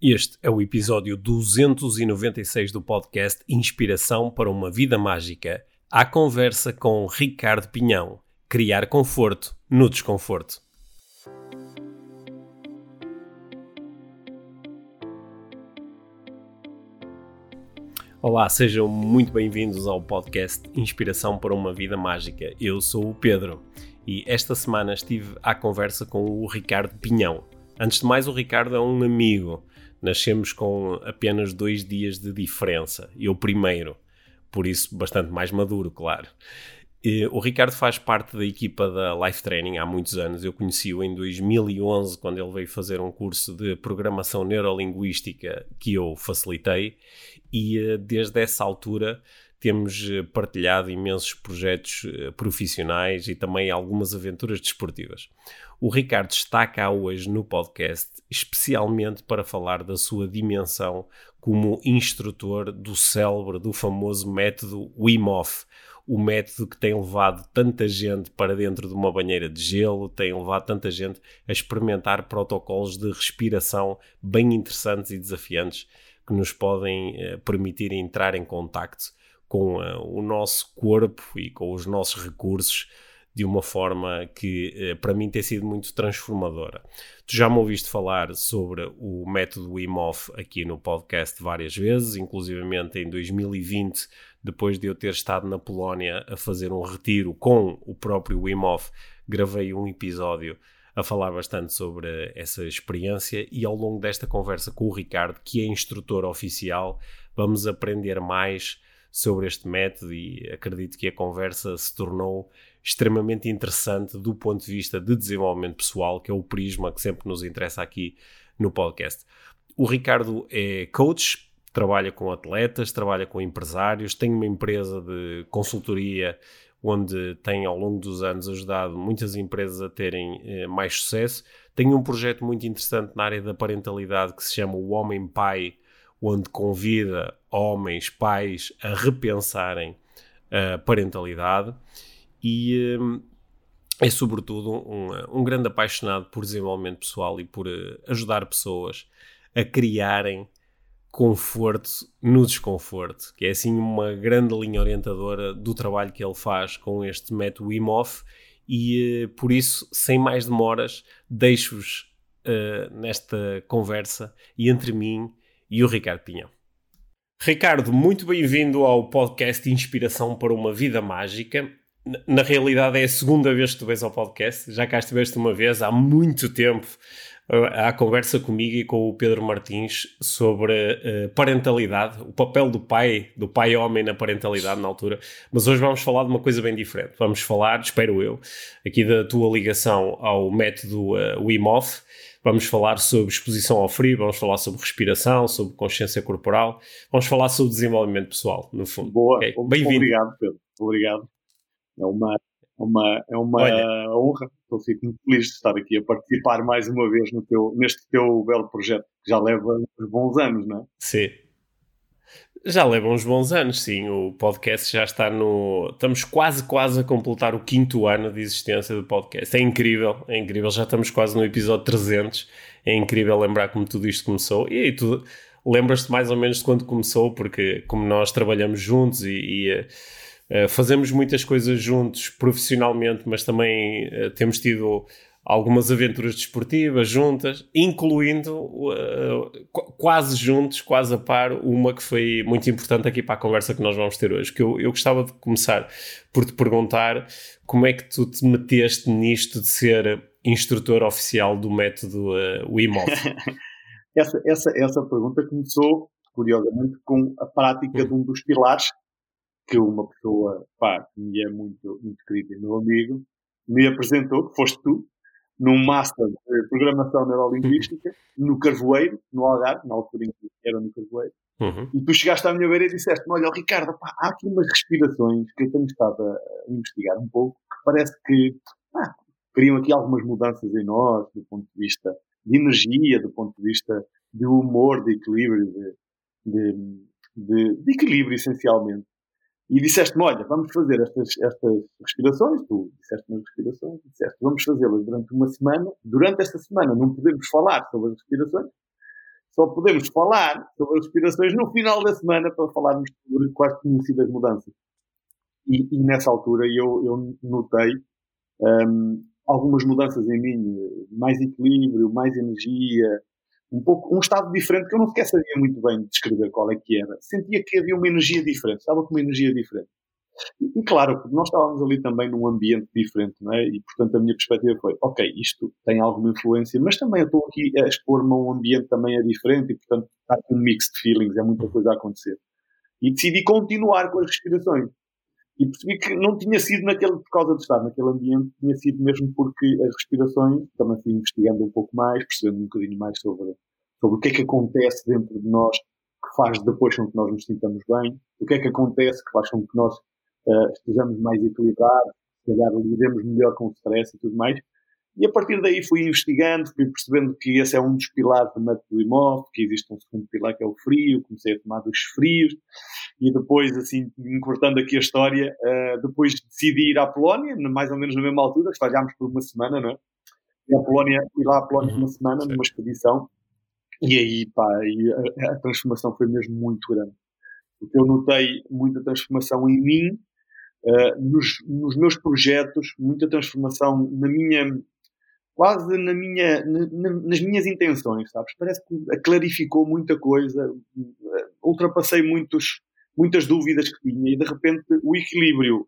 Este é o episódio 296 do podcast Inspiração para uma Vida Mágica. A conversa com Ricardo Pinhão. Criar conforto no desconforto. Olá, sejam muito bem-vindos ao podcast Inspiração para uma Vida Mágica. Eu sou o Pedro e esta semana estive à conversa com o Ricardo Pinhão. Antes de mais, o Ricardo é um amigo nascemos com apenas dois dias de diferença. Eu primeiro, por isso bastante mais maduro, claro. O Ricardo faz parte da equipa da Life Training há muitos anos. Eu conheci-o em 2011, quando ele veio fazer um curso de programação neurolinguística que eu facilitei, e eh, desde essa altura temos eh, partilhado imensos projetos eh, profissionais e também algumas aventuras desportivas. O Ricardo está cá hoje no podcast especialmente para falar da sua dimensão como instrutor do célebre, do famoso método Wim Hof, o método que tem levado tanta gente para dentro de uma banheira de gelo, tem levado tanta gente a experimentar protocolos de respiração bem interessantes e desafiantes que nos podem eh, permitir entrar em contacto com uh, o nosso corpo e com os nossos recursos de uma forma que uh, para mim tem sido muito transformadora. Tu já me ouviste falar sobre o método Wim Hof aqui no podcast várias vezes, inclusivamente em 2020, depois de eu ter estado na Polónia a fazer um retiro com o próprio Wim Hof, gravei um episódio a falar bastante sobre essa experiência e ao longo desta conversa com o Ricardo, que é instrutor oficial, vamos aprender mais sobre este método e acredito que a conversa se tornou extremamente interessante do ponto de vista de desenvolvimento pessoal, que é o prisma que sempre nos interessa aqui no podcast. O Ricardo é coach, trabalha com atletas, trabalha com empresários, tem uma empresa de consultoria onde tem ao longo dos anos ajudado muitas empresas a terem eh, mais sucesso. Tem um projeto muito interessante na área da parentalidade que se chama o Homem Pai, onde convida homens, pais a repensarem a parentalidade e um, é sobretudo um, um, grande apaixonado por desenvolvimento pessoal e por uh, ajudar pessoas a criarem conforto no desconforto, que é assim uma grande linha orientadora do trabalho que ele faz com este método Wim Hof e uh, por isso, sem mais demoras, deixo-vos uh, nesta conversa e entre mim e o Ricardo Pinhão. Ricardo, muito bem-vindo ao podcast Inspiração para uma Vida Mágica. Na realidade, é a segunda vez que tu vês ao podcast. Já cá estiveste uma vez há muito tempo à conversa comigo e com o Pedro Martins sobre uh, parentalidade, o papel do pai, do pai homem na parentalidade na altura. Mas hoje vamos falar de uma coisa bem diferente. Vamos falar, espero eu, aqui da tua ligação ao método uh, Wim Hof Vamos falar sobre exposição ao frio, vamos falar sobre respiração, sobre consciência corporal, vamos falar sobre desenvolvimento pessoal, no fundo. Boa, okay. bem-vindo. Obrigado, Pedro. Obrigado. É uma, é uma, é uma Olha, honra. Eu fico muito feliz de estar aqui a participar mais uma vez no teu, neste teu belo projeto, que já leva uns bons anos, não é? Sim. Já leva uns bons anos, sim. O podcast já está no. Estamos quase, quase a completar o quinto ano de existência do podcast. É incrível, é incrível. Já estamos quase no episódio 300. É incrível lembrar como tudo isto começou. E aí, tu lembras-te mais ou menos de quando começou, porque como nós trabalhamos juntos e, e uh, fazemos muitas coisas juntos profissionalmente, mas também uh, temos tido algumas aventuras desportivas juntas, incluindo uh, quase juntos, quase a par, uma que foi muito importante aqui para a conversa que nós vamos ter hoje. Que eu, eu gostava de começar por te perguntar como é que tu te meteste nisto de ser instrutor oficial do método uh, Wim Hof? essa, essa, essa pergunta começou, curiosamente, com a prática de um dos pilares que uma pessoa, pá, que me é muito, muito querida, meu amigo, me apresentou, que foste tu, num Master de Programação Neurolinguística, no Carvoeiro, no Algarve, na altura em que era no Carvoeiro, uhum. e tu chegaste à minha beira e disseste olha, Ricardo, pá, há aqui umas respirações que eu tenho estado a, investigar um pouco, que parece que pá, criam aqui algumas mudanças em nós, do ponto de vista de energia, do ponto de vista de humor, de equilíbrio, de, de, de, de equilíbrio essencialmente. E disseste-me, olha, vamos fazer estas, estas respirações, tu disseste-me as respirações, disseste, vamos fazê-las durante uma semana. Durante esta semana não podemos falar sobre as respirações, só podemos falar sobre as respirações no final da semana para falarmos sobre quais sido as mudanças. E, e nessa altura eu, eu notei um, algumas mudanças em mim, mais equilíbrio, mais energia, um pouco um estado diferente que eu não sequer sabia muito bem descrever qual é que era. Sentia que havia uma energia diferente, estava com uma energia diferente. E, e claro, nós estávamos ali também num ambiente diferente, não é? E portanto a minha perspectiva foi, ok, isto tem alguma influência, mas também eu estou aqui a expor-me a um ambiente também é diferente e portanto está aqui um mix de feelings, é muita coisa a acontecer. E decidi continuar com as respirações. E percebi que não tinha sido naquele, por causa de estar naquele ambiente, tinha sido mesmo porque as respirações, também fui investigando um pouco mais, percebendo um bocadinho mais sobre, sobre o que é que acontece dentro de nós que faz depois com que nós nos sintamos bem, o que é que acontece que faz com que nós uh, estejamos mais equilibrados, se calhar lidemos melhor com o stress e tudo mais. E a partir daí fui investigando, fui percebendo que esse é um dos pilares do método IMOF, que existe um segundo pilar que é o frio, comecei a tomar dos frios, e depois, assim, encurtando aqui a história, uh, depois decidi ir à Polónia, mais ou menos na mesma altura, estagiámos por uma semana, não é? E a Polónia, fui lá à Polónia uhum, uma semana, numa expedição, e aí, pá, e a, a, transformação foi mesmo muito grande. Porque eu notei muita transformação em mim, uh, nos, nos meus projetos, muita transformação na minha quase na minha, na, nas minhas intenções, sabes? Parece que clarificou muita coisa, ultrapassei muitos, muitas dúvidas que tinha e de repente o equilíbrio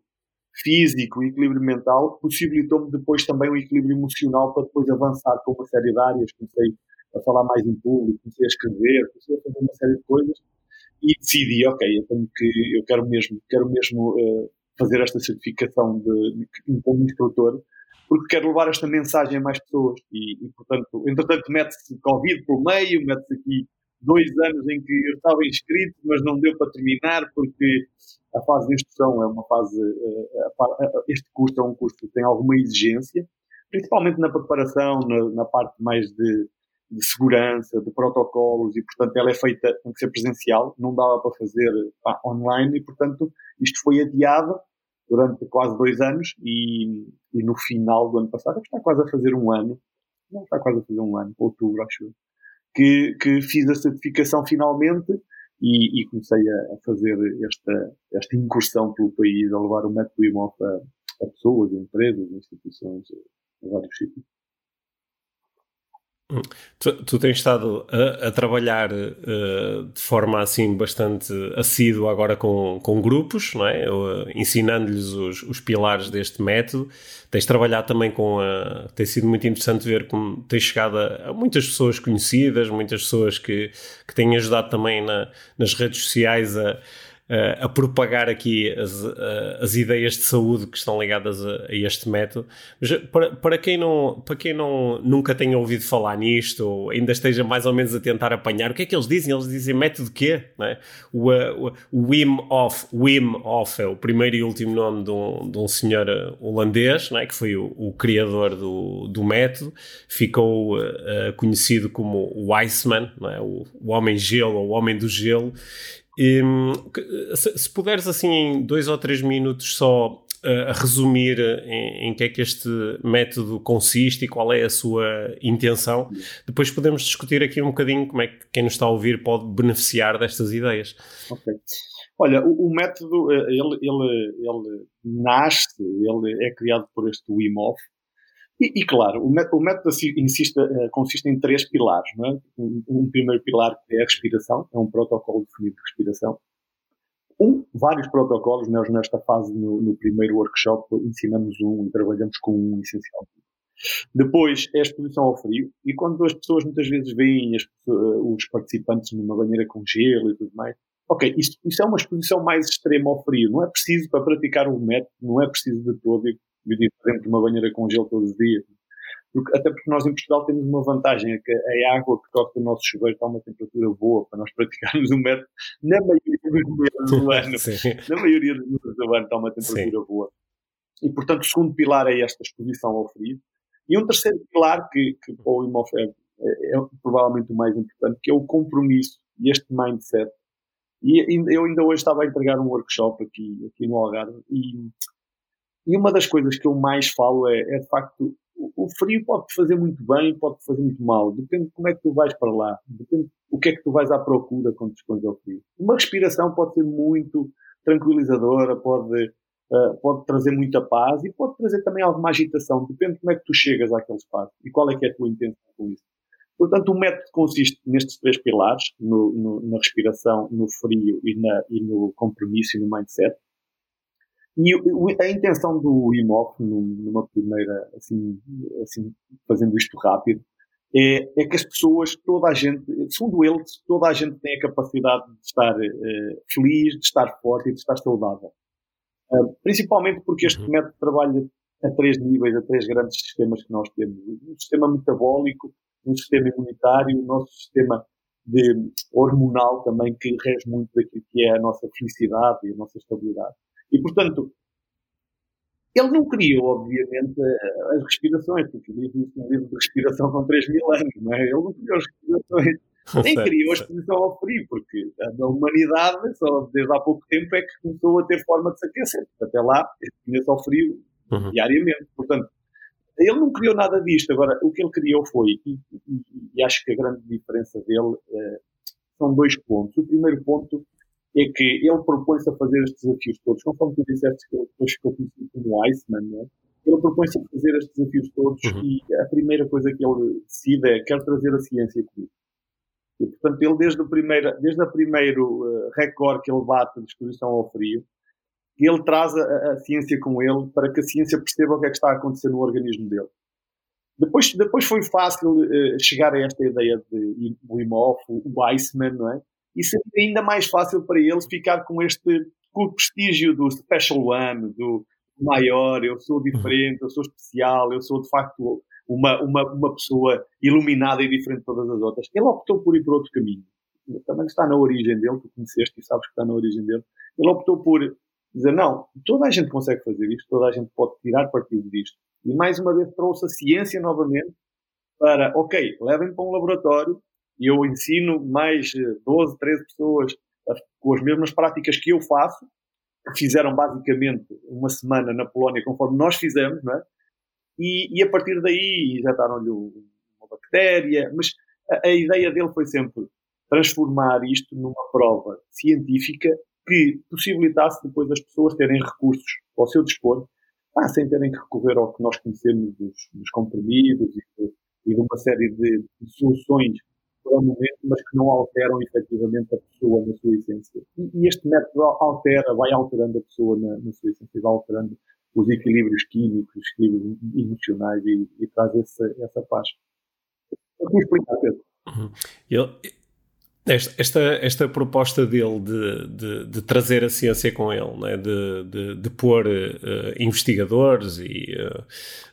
físico, o equilíbrio mental possibilitou-me depois também um equilíbrio emocional para depois avançar com uma série de áreas, comecei a falar mais em público, comecei a escrever, comecei a fazer uma série de coisas e decidi, ok, eu tenho que, eu quero mesmo, quero mesmo uh, fazer esta certificação de, de, como instrutor porque quero levar esta mensagem a mais pessoas. E, e portanto, entretanto, mete-se Covid pelo meio, mete-se aqui dois anos em que eu estava inscrito, mas não deu para terminar, porque a fase de instrução é uma fase. Eh, este curso é um curso que tem alguma exigência, principalmente na preparação, na, na parte mais de, de, segurança, de protocolos, e portanto ela é feita, tem que ser presencial, não dava para fazer pá, online, e portanto isto foi adiado durante quase dois anos e, e, no final do ano passado, está quase a fazer um ano, não está quase a fazer um ano, outubro acho que, que fiz a certificação finalmente e, e comecei a, a, fazer esta, esta incursão pelo país, a levar o método IMOF a, a pessoas, a empresas, a instituições, a vários sítios. Tu, tu, tens estado a, a trabalhar uh, de forma assim bastante assídua agora com, com grupos, não é? Uh, ensinando-lhes os, os, pilares deste método. Tens trabalhado também com a. Tem sido muito interessante ver como tens chegado a, a muitas pessoas conhecidas, muitas pessoas que, que têm ajudado também na, nas redes sociais a a propagar aqui as, as ideias de saúde que estão ligadas a, a este método. Mas para, para, quem, não, para quem não, nunca tenha ouvido falar nisto, ou ainda esteja mais ou menos a tentar apanhar, o que é que eles dizem? Eles dizem método quê? É? O, o, Wim Hof, Wim Hof é o primeiro e último nome de um, de um senhor holandês, é? que foi o, o, criador do, do método, ficou uh, conhecido como o Iceman, é? o, o homem gelo, ou o homem do gelo, e, se, se, puderes, assim, em dois ou três minutos, só uh, resumir em, em, que é que este método consiste e qual é a sua intenção, depois podemos discutir aqui um bocadinho como é que quem nos está a ouvir pode beneficiar destas ideias. Ok. Olha, o, o método, eh, ele, ele, ele nasce, ele é criado por este Wim Hof, e, e, claro, o método, insiste, uh, consiste em três pilares. Não é? um, um, primeiro pilar é a respiração, é um protocolo definido de respiração. Um, vários protocolos, nós nesta fase, no, no primeiro workshop, ensinamos um e trabalhamos com um essencialmente. Depois é a exposição ao frio, e quando as pessoas muitas vezes veem as, os participantes numa banheira com gelo e tudo mais, ok, isto, isto, é uma exposição mais extrema ao frio, não é preciso para praticar o método, não é preciso de todo viver dentro de uma banheira com gelo todos os dias. Porque, até porque nós em Portugal temos uma vantagem, é que a água que toca o nosso chuveiro está a uma temperatura boa para nós praticarmos o método na maioria dos meses do ano. na maioria dos meses do ano está a uma temperatura Sim. boa. E, portanto, o segundo pilar é esta exposição ao frio. E um terceiro pilar, que, que para o Imof é, é, é, provavelmente o mais importante, que é o compromisso e este mindset. E eu ainda hoje estava a entregar um workshop aqui, aqui no Algarve e e uma das coisas que eu mais falo é, é de facto o frio pode-te fazer muito bem, pode-te fazer muito mal. Depende de como é que tu vais para lá. Depende o que é que tu vais à procura quando te expões ao frio. Uma respiração pode ser muito tranquilizadora, pode, uh, pode trazer muita paz e pode trazer também alguma agitação. Depende de como é que tu chegas àquele espaço e qual é que é a tua intenção com isso. Portanto, o método consiste nestes três pilares, no, no, na respiração, no frio e, na, e no compromisso e no mindset. E a intenção do IMOF, numa primeira, assim, assim, fazendo isto rápido, é, é, que as pessoas, toda a gente, segundo eles, toda a gente tem a capacidade de estar uh, feliz, de estar forte e de estar saudável. Uh, principalmente porque este uhum. método trabalha a três níveis, a três grandes sistemas que nós temos. Um sistema metabólico, um sistema imunitário, o nosso sistema de hormonal também, que rege muito daquilo que é a nossa felicidade e a nossa estabilidade. E, portanto, ele não criou, obviamente, as respirações, porque diz isso no livro de respiração com 3 mil anos, não é? Ele não criou as respirações, nem criou a exposição ao frio, porque a humanidade, só desde há pouco tempo, é que começou a ter forma de se aquecer. Até lá, expunha-se ao frio uhum. diariamente. Portanto, ele não criou nada disto. Agora, o que ele criou foi, e, e, e acho que a grande diferença dele é, são dois pontos. O primeiro ponto é que ele propõe-se a fazer estes desafios todos, conforme tu disseste que ele depois ficou conhecido como Iceman, né? ele propõe-se a fazer estes desafios todos uhum. e a primeira coisa que ele decide é quer trazer a ciência comigo. E, portanto, ele desde o primeiro, desde o primeiro uh, recorde que ele bate de exposição ao frio, ele traz a, a, ciência com ele para que a ciência perceba o que é que está a acontecer no organismo dele. Depois, depois foi fácil uh, chegar a esta ideia de Wim Hof, o Iceman, não é? E seria ainda mais fácil para eles ficar com este com o prestígio do Special One, do maior, eu sou diferente, eu sou especial, eu sou de facto uma, uma, uma pessoa iluminada e diferente de todas as outras. Ele optou por ir por outro caminho. Também está na origem dele, tu conheceste e sabes que está na origem dele. Ele optou por dizer, não, toda a gente consegue fazer isto, toda a gente pode tirar partido disto. E mais uma vez trouxe a ciência novamente para, ok, levem para um laboratório, e eu ensino mais 12, 13 pessoas com as mesmas práticas que eu faço, que fizeram basicamente uma semana na Polónia conforme nós fizemos, não é? E, e a partir daí injetaram-lhe uma bactéria, mas a, a, ideia dele foi sempre transformar isto numa prova científica que possibilitasse depois as pessoas terem recursos ao seu dispor, ah, sem terem que recorrer ao que nós conhecemos dos, dos comprimidos e de, e de uma série de, de soluções para o momento, mas que não alteram efetivamente a pessoa na sua essência. E, este método altera, vai alterando a pessoa na, na, sua essência, vai alterando os equilíbrios químicos, os equilíbrios emocionais e, e traz essa, essa paz. Eu explicar, Pedro. Uhum. Eu, esta, esta, esta proposta dele de, de, de, trazer a ciência com ele, né? de, de, de pôr uh, investigadores e uh,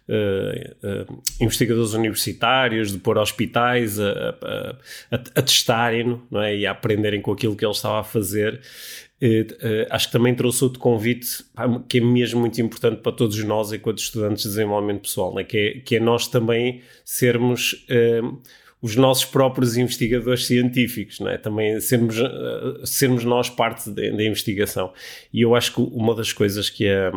uh, investigadores universitários, de pôr hospitais a, a, a, a testarem é? e a aprenderem com aquilo que ele estava a fazer, acho que também trouxe outro convite que é mesmo muito importante para todos nós enquanto estudantes de desenvolvimento pessoal, né? que, é, que é nós também sermos os nossos próprios investigadores científicos, não é? Também sermos, uh, sermos nós parte da investigação. E eu acho que uma das coisas que é.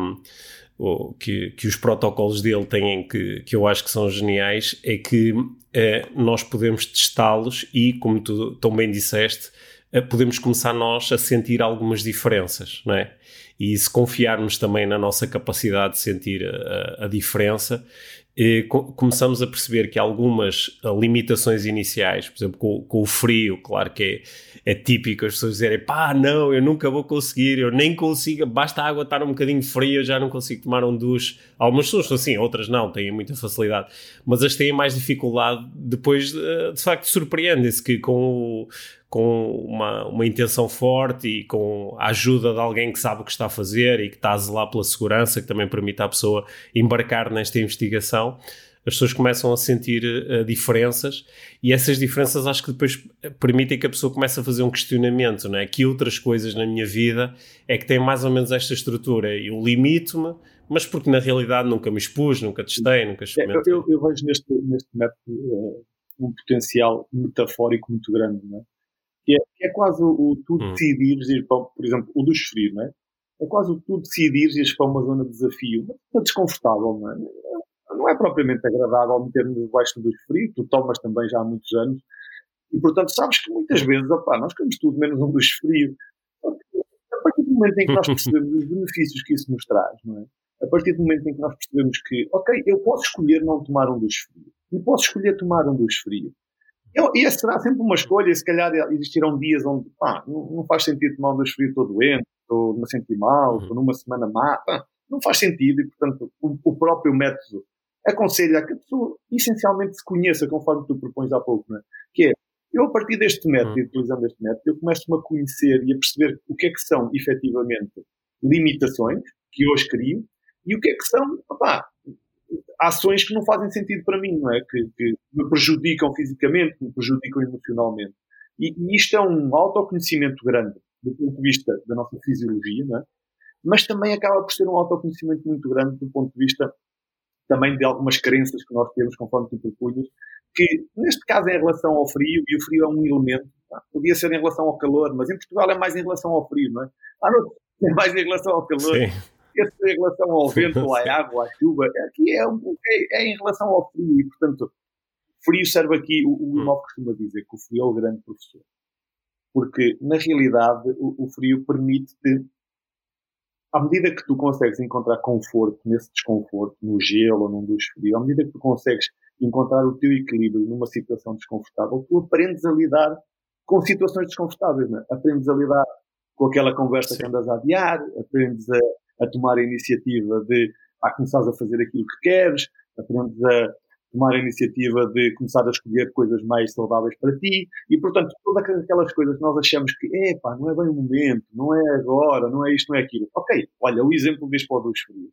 Que, que, os protocolos dele têm que, que eu acho que são geniais é que eh, nós podemos testá-los e, como tu tão bem disseste, eh, podemos começar nós a sentir algumas diferenças, não é? E se confiarmos também na nossa capacidade de sentir a, a diferença, começamos a perceber que algumas ah, limitações iniciais, por exemplo, com, com o frio, claro que é, é, típico as pessoas dizerem pá, não, eu nunca vou conseguir, eu nem consigo, basta a água estar um bocadinho fria, eu já não consigo tomar um duche. Algumas pessoas são assim, outras não, têm muita facilidade, mas as têm mais dificuldade, depois de, de facto surpreendem-se que com o com uma, uma intenção forte e com a ajuda de alguém que sabe o que está a fazer e que está a zelar pela segurança, que também permite à pessoa embarcar nesta investigação, as pessoas começam a sentir uh, diferenças e essas diferenças acho que depois permitem que a pessoa comece a fazer um questionamento, não é? Que outras coisas na minha vida é que têm mais ou menos esta estrutura. Eu limito-me, mas porque na realidade nunca me expus, nunca testei, nunca experimentei. É, eu, eu, vejo neste, neste método uh, um potencial metafórico muito grande, não é? Que é, que é quase o, tu hum. decidires ir para, por exemplo, o dos frios, não é? É quase o tu decidires ir para uma zona de desafio, é desconfortável, não é? não é propriamente agradável meter-nos debaixo do frio, tu tomas também já há muitos anos, e portanto sabes que muitas vezes, opá, nós queremos tudo menos um dos frio. A partir do momento em que nós percebemos os benefícios que isso nos traz, não é? A partir do momento em que nós percebemos que, ok, eu posso escolher não tomar um dos frio, e posso escolher tomar um dos frio. Eu, e essa será sempre uma escolha, e se calhar existirão dias onde, pá, não, faz sentido tomar um dos frio, estou doente, estou me sentir mal, estou numa semana má, pá, não faz sentido e, portanto, o, o, próprio método aconselha que a pessoa essencialmente se conheça, conforme tu propões há pouco, não é? Que é, eu a partir deste método, uhum. utilizando este método, eu começo-me a conhecer e a perceber o que é que são, efetivamente, limitações que hoje crio e o que é que são, opá, ações que não fazem sentido para mim, não é? Que, que me prejudicam fisicamente, que me prejudicam emocionalmente. E, e, isto é um autoconhecimento grande do ponto de vista da nossa fisiologia, não é? mas também acaba por ser um autoconhecimento muito grande do ponto de vista também de algumas crenças que nós temos, conforme tu propunhas, que neste caso é em relação ao frio, e o frio é um elemento, tá? podia ser em relação ao calor, mas em Portugal é mais em relação ao frio, não é? Ah, não, é mais em relação ao calor. Sim. Esse é em relação ao vento, à água, à chuva. Aqui é, é, é, em relação ao frio, e portanto, frio serve aqui, o, o Imov costuma dizer que o frio é o grande professor. Porque, na realidade, o, o frio permite-te à medida que tu consegues encontrar conforto nesse desconforto, no gelo ou num duche frio, à medida que tu consegues encontrar o teu equilíbrio numa situação desconfortável, tu aprendes a lidar com situações desconfortáveis, né? aprendes a lidar com aquela conversa Sim. que andas a adiar, aprendes a, a tomar a iniciativa de a começares a fazer aquilo que queres, aprendes a, tomar a iniciativa de começar a escolher coisas mais saudáveis para ti e, portanto, todas aquelas coisas que nós achamos que, epá, não é bem o momento, não é agora, não é isto, não é aquilo. Ok, olha, o exemplo deste para o dos frio.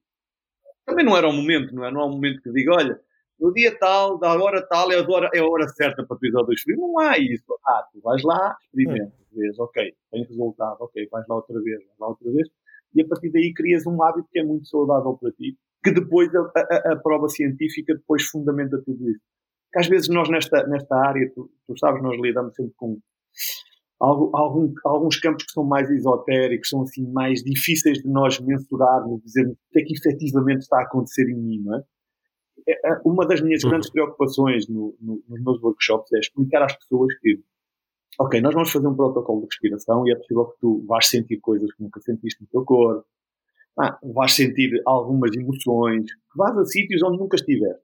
Também não era o momento, não é? Não há um momento que diga, olha, no dia tal, da hora tal, é a hora, é a hora certa para tu ir ao dos frio. Não há isso. Ah, tu vais lá, experimenta, vês, ok, tem resultado, ok, vais lá outra vez, vais lá outra vez, e a partir daí crias um hábito que é muito saudável para ti que depois a, a, a, prova científica depois fundamenta tudo isso. Que às vezes nós nesta, nesta área, tu, tu sabes, nós lidamos sempre com algum, alguns campos que são mais esotéricos, são assim mais difíceis de nós mensurarmos, dizer o que é que efetivamente está a acontecer em mim, não é? é, é uma das minhas uhum. grandes preocupações no, no, nos meus workshops é explicar às pessoas que, ok, nós vamos fazer um protocolo de respiração e é possível que tu vás sentir coisas que nunca sentiste no teu corpo, ah, vais sentir algumas emoções, que vais a sítios onde nunca estiveste.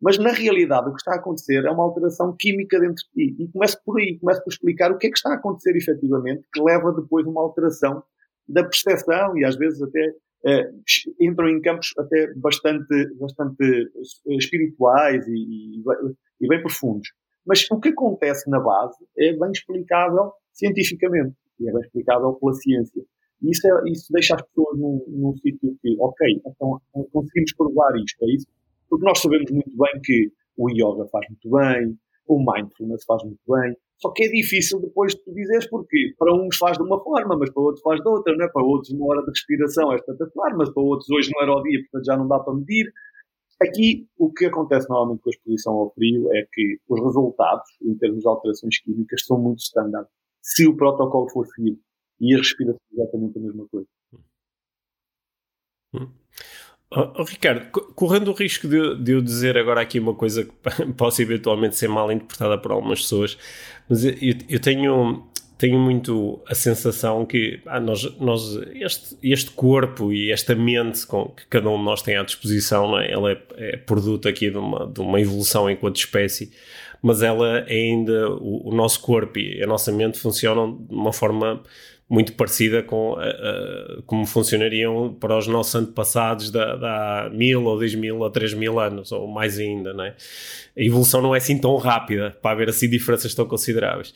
Mas na realidade o que está a acontecer é uma alteração química dentro de ti. E começo por aí, começo por explicar o que é que está a acontecer efetivamente, que leva depois a uma alteração da percepção e às vezes até eh, entram em campos até bastante, bastante eh, espirituais e, e, e bem profundos. Mas o que acontece na base é bem explicável cientificamente e é bem explicável pela ciência. E isso, é, isso deixa as pessoas num, num sítio que, ok, então conseguimos provar isto, é isso? Porque nós sabemos muito bem que o yoga faz muito bem, o mindfulness faz muito bem, só que é difícil depois de tu dizeres porque para uns faz de uma forma, mas para outros faz de outra, né? para outros uma hora de respiração é espetacular, mas para outros hoje não era o dia, portanto já não dá para medir. Aqui, o que acontece normalmente com a exposição ao frio é que os resultados, em termos de alterações químicas, são muito standard. Se o protocolo for seguido e a respiração é exatamente a mesma coisa. Oh, Ricardo, correndo o risco de, de, eu dizer agora aqui uma coisa que possa eventualmente ser mal interpretada por algumas pessoas, mas eu, eu tenho, tenho muito a sensação que ah, nós, nós este, este corpo e esta mente com, que cada um de nós tem à disposição, é? ela é, é, produto aqui de uma, de uma evolução enquanto espécie, mas ela é ainda, o, o nosso corpo e a nossa mente funcionam de uma forma muito parecida com como funcionariam para os nossos antepassados da, da mil ou dois mil ou três mil anos, ou mais ainda, não é? A evolução não é assim tão rápida para haver assim diferenças tão consideráveis.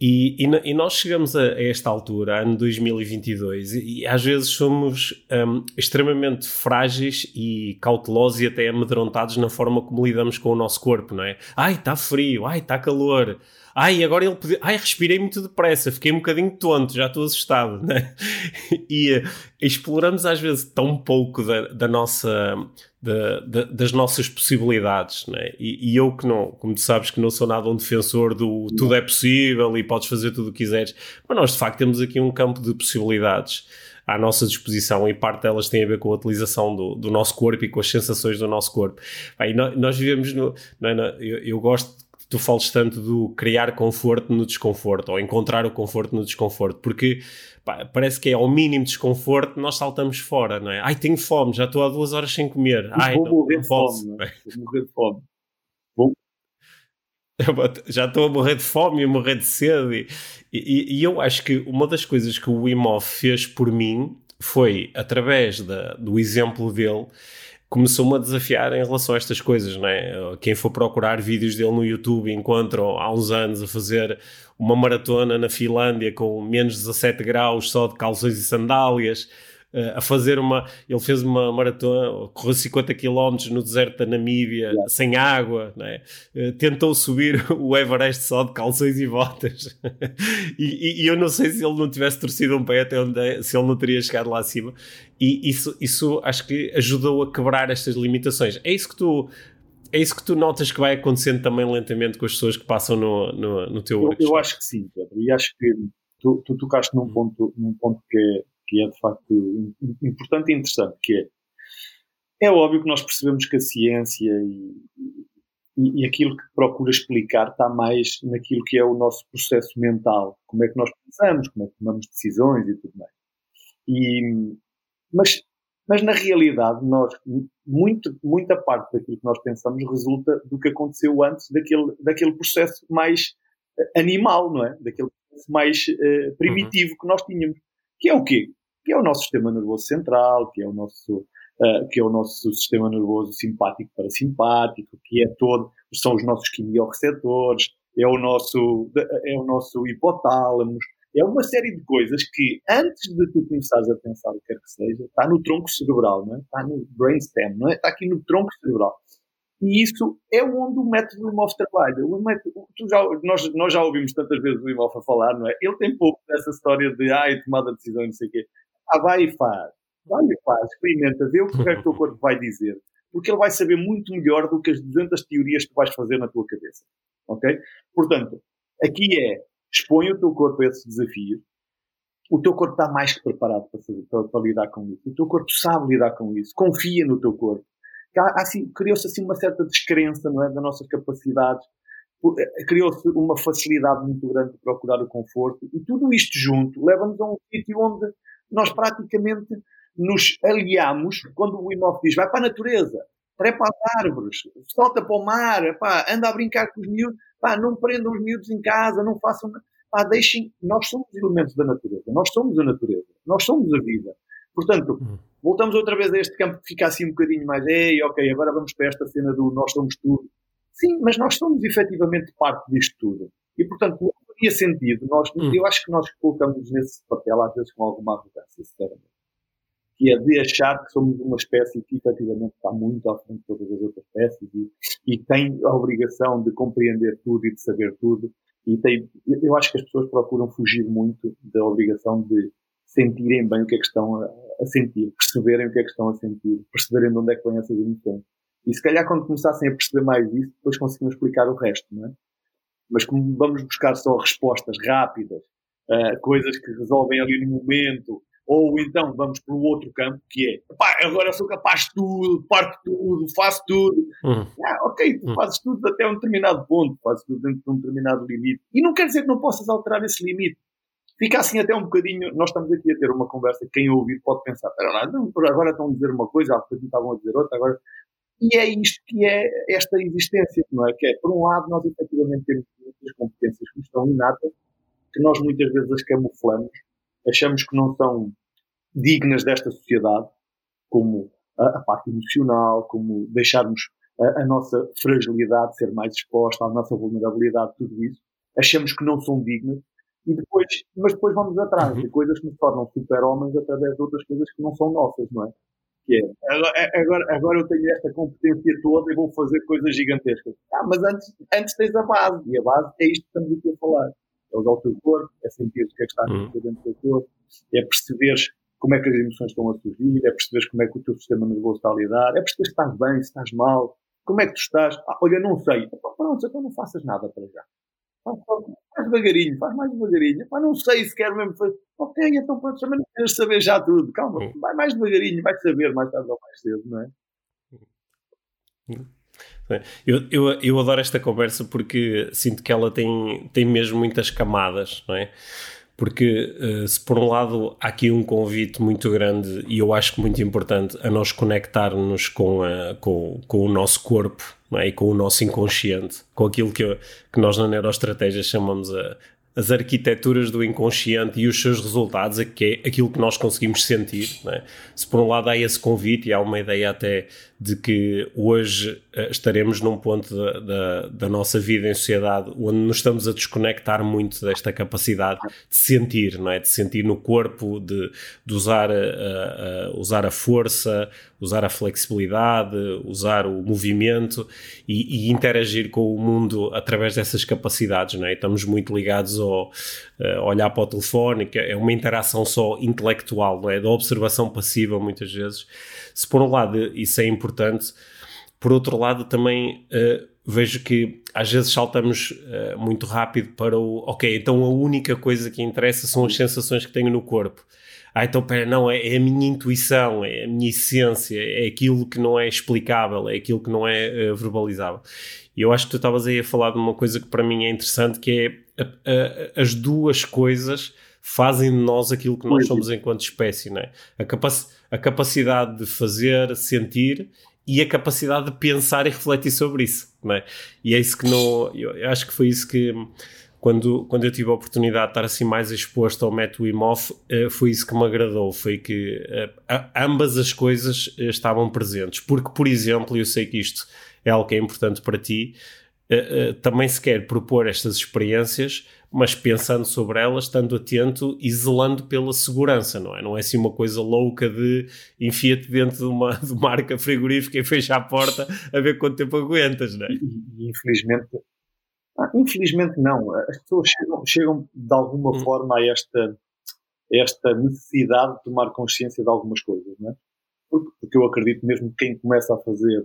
E, e, e nós chegamos a, a, esta altura, ano 2022, e, e às vezes somos um, extremamente frágeis e cautelosos e até amedrontados na forma como lidamos com o nosso corpo, não é? Ai, está frio, ai, está calor, Ai, agora ele podia. Ai, respirei muito depressa, fiquei um bocadinho tonto, já estou assustado, né? E uh, exploramos às vezes tão pouco da, da nossa. Da, da, das nossas possibilidades, né? E, e, eu que não, como tu sabes, que não sou nada um defensor do tudo é possível e podes fazer tudo o que quiseres, mas nós de facto temos aqui um campo de possibilidades à nossa disposição e parte delas tem a ver com a utilização do, do nosso corpo e com as sensações do nosso corpo. Bem, nós, nós, vivemos no. Não, não, eu, eu gosto tu fales tanto do criar conforto no desconforto ou encontrar o conforto no desconforto, porque pá, parece que é ao mínimo desconforto nós saltamos fora, não é? Ai, tenho fome, já estou há duas horas sem comer. Ai, vou morrer de fome. Vou morrer de fome. já estou a morrer de fome e a morrer de sede. E, e, e, eu acho que uma das coisas que o Wim Hof fez por mim foi, através da, do exemplo dele, começou-me a desafiar em relação a estas coisas, não é? Quem for procurar vídeos dele no YouTube encontra há uns anos a fazer uma maratona na Finlândia com menos 17 graus só de calções e sandálias uh, a fazer uma. Ele fez uma maratona, correu 50 km no deserto da Namíbia, yeah. sem água, é? uh, tentou subir o Everest só de calções e botas. e, e, eu não sei se ele não tivesse torcido um pé até onde é, se ele não teria chegado lá acima. E isso, isso acho que ajudou a quebrar estas limitações. É isso que tu é isso que tu notas que vai acontecendo também lentamente com as pessoas que passam no, no, no teu eu, eu acho que sim, Pedro, e acho que tu, tu tocaste num ponto, num ponto que é, que é de facto importante e interessante, que é, é óbvio que nós percebemos que a ciência e, e, e, aquilo que procura explicar está mais naquilo que é o nosso processo mental, como é que nós pensamos, como é que tomamos decisões e tudo mais. E, mas, mas na realidade, nós, muito, muita parte daquilo que nós pensamos resulta do que aconteceu antes daquele, daquele processo mais animal, não é? Daquele processo mais uh, primitivo uhum. que nós tínhamos. Que é o quê? Que é o nosso sistema nervoso central, que é o nosso, uh, que é o nosso sistema nervoso simpático parasimpático, que é todo, são os nossos quimiorreceptores, é o nosso, é o nosso hipotálamo, é uma série de coisas que antes de tu começares a pensar o que quer que seja, está no tronco cerebral, não é? está no brainstem, não é? está aqui no tronco cerebral. E isso é onde o método Wim Hof trabalha. O método, já, nós, nós já ouvimos tantas vezes o Wim Hof a falar, não é? Ele tem pouco dessa história de, ai, tomada de decisão, não sei o quê. Ah, vai e faz. Vai e faz, experimenta, vê o que é que o teu corpo vai dizer. Porque ele vai saber muito melhor do que as 200 teorias que vais fazer na tua cabeça. Ok? Portanto, aqui é, expõe o teu corpo a esse desafio. O teu corpo está mais que preparado para, fazer, para, para lidar com isso. O teu corpo sabe lidar com isso. Confia no teu corpo. Assim, criou-se assim uma certa descrença não é, das nossas capacidades eh, criou-se uma facilidade muito grande de procurar o conforto e tudo isto junto leva-nos a um sítio onde nós praticamente nos aliamos quando o Wim diz vai para a natureza, trepa às árvores, salta para o mar, pá, anda a brincar com os miúdos, pá, não prendam os miúdos em casa, não façam. Pá, deixem. Nós somos elementos da natureza, nós somos a natureza, nós somos a vida. Portanto, hum. voltamos outra vez a este campo que fica assim um bocadinho mais, ei, ok, agora vamos para esta cena do nós somos tudo. Sim, mas nós somos efetivamente parte disto tudo. E, portanto, não faria sentido. Nós, hum. Eu acho que nós colocamos nesse papel, às vezes com alguma arrogância, sinceramente. Que é de achar que somos uma espécie que efetivamente está muito à frente de todas as outras espécies e, e tem a obrigação de compreender tudo e de saber tudo. E tem, eu acho que as pessoas procuram fugir muito da obrigação de sentirem bem o que é que estão a, a sentir, perceberem o que é que estão a sentir, perceberem de onde é que vêm essas emoções. E se calhar quando começassem a perceber mais isso, depois conseguimos explicar o resto, não é? Mas como vamos buscar só respostas rápidas, uh, coisas que resolvem ali no momento, ou então vamos para o outro campo, que é pá, agora sou capaz de tudo, parto tudo, faço tudo. Uhum. Ah, ok, tu uhum. fazes tudo até um determinado ponto, fazes tudo dentro de um determinado limite. E não quer dizer que não possas alterar esse limite. Fica assim até um bocadinho. Nós estamos aqui a ter uma conversa quem ouvir pode pensar: agora estão a dizer uma coisa, depois estavam a dizer outra, agora e é isto que é esta existência, não é? Que é, por um lado, nós efetivamente temos muitas competências que estão inatas, que nós muitas vezes as camuflamos, achamos que não são dignas desta sociedade, como a, a parte emocional, como deixarmos a, a, nossa fragilidade ser mais exposta, a nossa vulnerabilidade, tudo isso. Achamos que não são dignas, e depois, mas depois vamos atrás de coisas que nos tornam super-homens através de outras coisas que não são nossas, não é? Que é, agora, agora, agora eu tenho esta competência toda e vou fazer coisas gigantescas. Ah, mas antes, antes tens a base, e a base é isto que estamos aqui a falar. É usar o teu corpo, é sentir o que é que está a acontecer uhum. dentro do teu corpo, é perceberes como é que as emoções estão a surgir, é perceberes como é que o teu sistema nervoso está a lidar, é perceber se estás bem, se estás mal, como é que tu estás. Ah, olha, não sei. Pronto, então não faças nada para já. Faz, devagarinho, faz mais devagarinho. Pá, não sei se quero mesmo fazer. Ok, então pronto, também não queres saber já tudo. Calma, hum. vai mais devagarinho, vai saber mais tarde ou mais cedo, não é? Eu, eu, eu adoro esta conversa porque sinto que ela tem, tem mesmo muitas camadas, não é? Porque uh, se por um lado há aqui um convite muito grande e eu acho que muito importante a nós conectar-nos com, com, com o nosso corpo é? e com o nosso inconsciente, com aquilo que, que nós na neuroestratégia chamamos a, as arquiteturas do inconsciente e os seus resultados, que é aquilo que nós conseguimos sentir. É? Se por um lado há esse convite e há uma ideia até de que hoje uh, estaremos num ponto da, da, da, nossa vida em sociedade onde nos estamos a desconectar muito desta capacidade de sentir, não é? de sentir no corpo, de, de usar, a, usar a força, usar a flexibilidade, usar o movimento e, e, interagir com o mundo através dessas capacidades. Não é? Estamos muito ligados ao olhar para o telefone, que é uma interação só intelectual, não é? da observação passiva muitas vezes. Se por um lado isso é importante, por outro lado também uh, vejo que às vezes saltamos uh, muito rápido para o ok, então a única coisa que interessa são as sensações que tenho no corpo. Ah, então pera, não, é, é a minha intuição, é a minha essência, é aquilo que não é explicável, é aquilo que não é uh, verbalizável. E eu acho que tu estavas aí a falar de uma coisa que para mim é interessante, que é a, a, as duas coisas fazem de nós aquilo que nós somos enquanto espécie, não é? A, capac a capacidade de fazer, sentir e a capacidade de pensar e refletir sobre isso, não é? E é isso que não... Eu acho que foi isso que... Quando, quando eu tive a oportunidade de estar assim mais exposto ao método Imoff, uh, foi isso que me agradou, foi que uh, ambas as coisas uh, estavam presentes. Porque, por exemplo, eu sei que isto é algo que é importante para ti, também se quer propor estas experiências mas pensando sobre elas, estando atento e zelando pela segurança, não é? Não é assim uma coisa louca de enfia-te dentro de uma, de uma arca frigorífica e fecha a porta a ver quanto tempo aguentas, não é? Infelizmente, ah, infelizmente não. As pessoas chegam, chegam de alguma hum. forma a esta, esta necessidade de tomar consciência de algumas coisas, não é? Porque, porque eu acredito mesmo que quem começa a fazer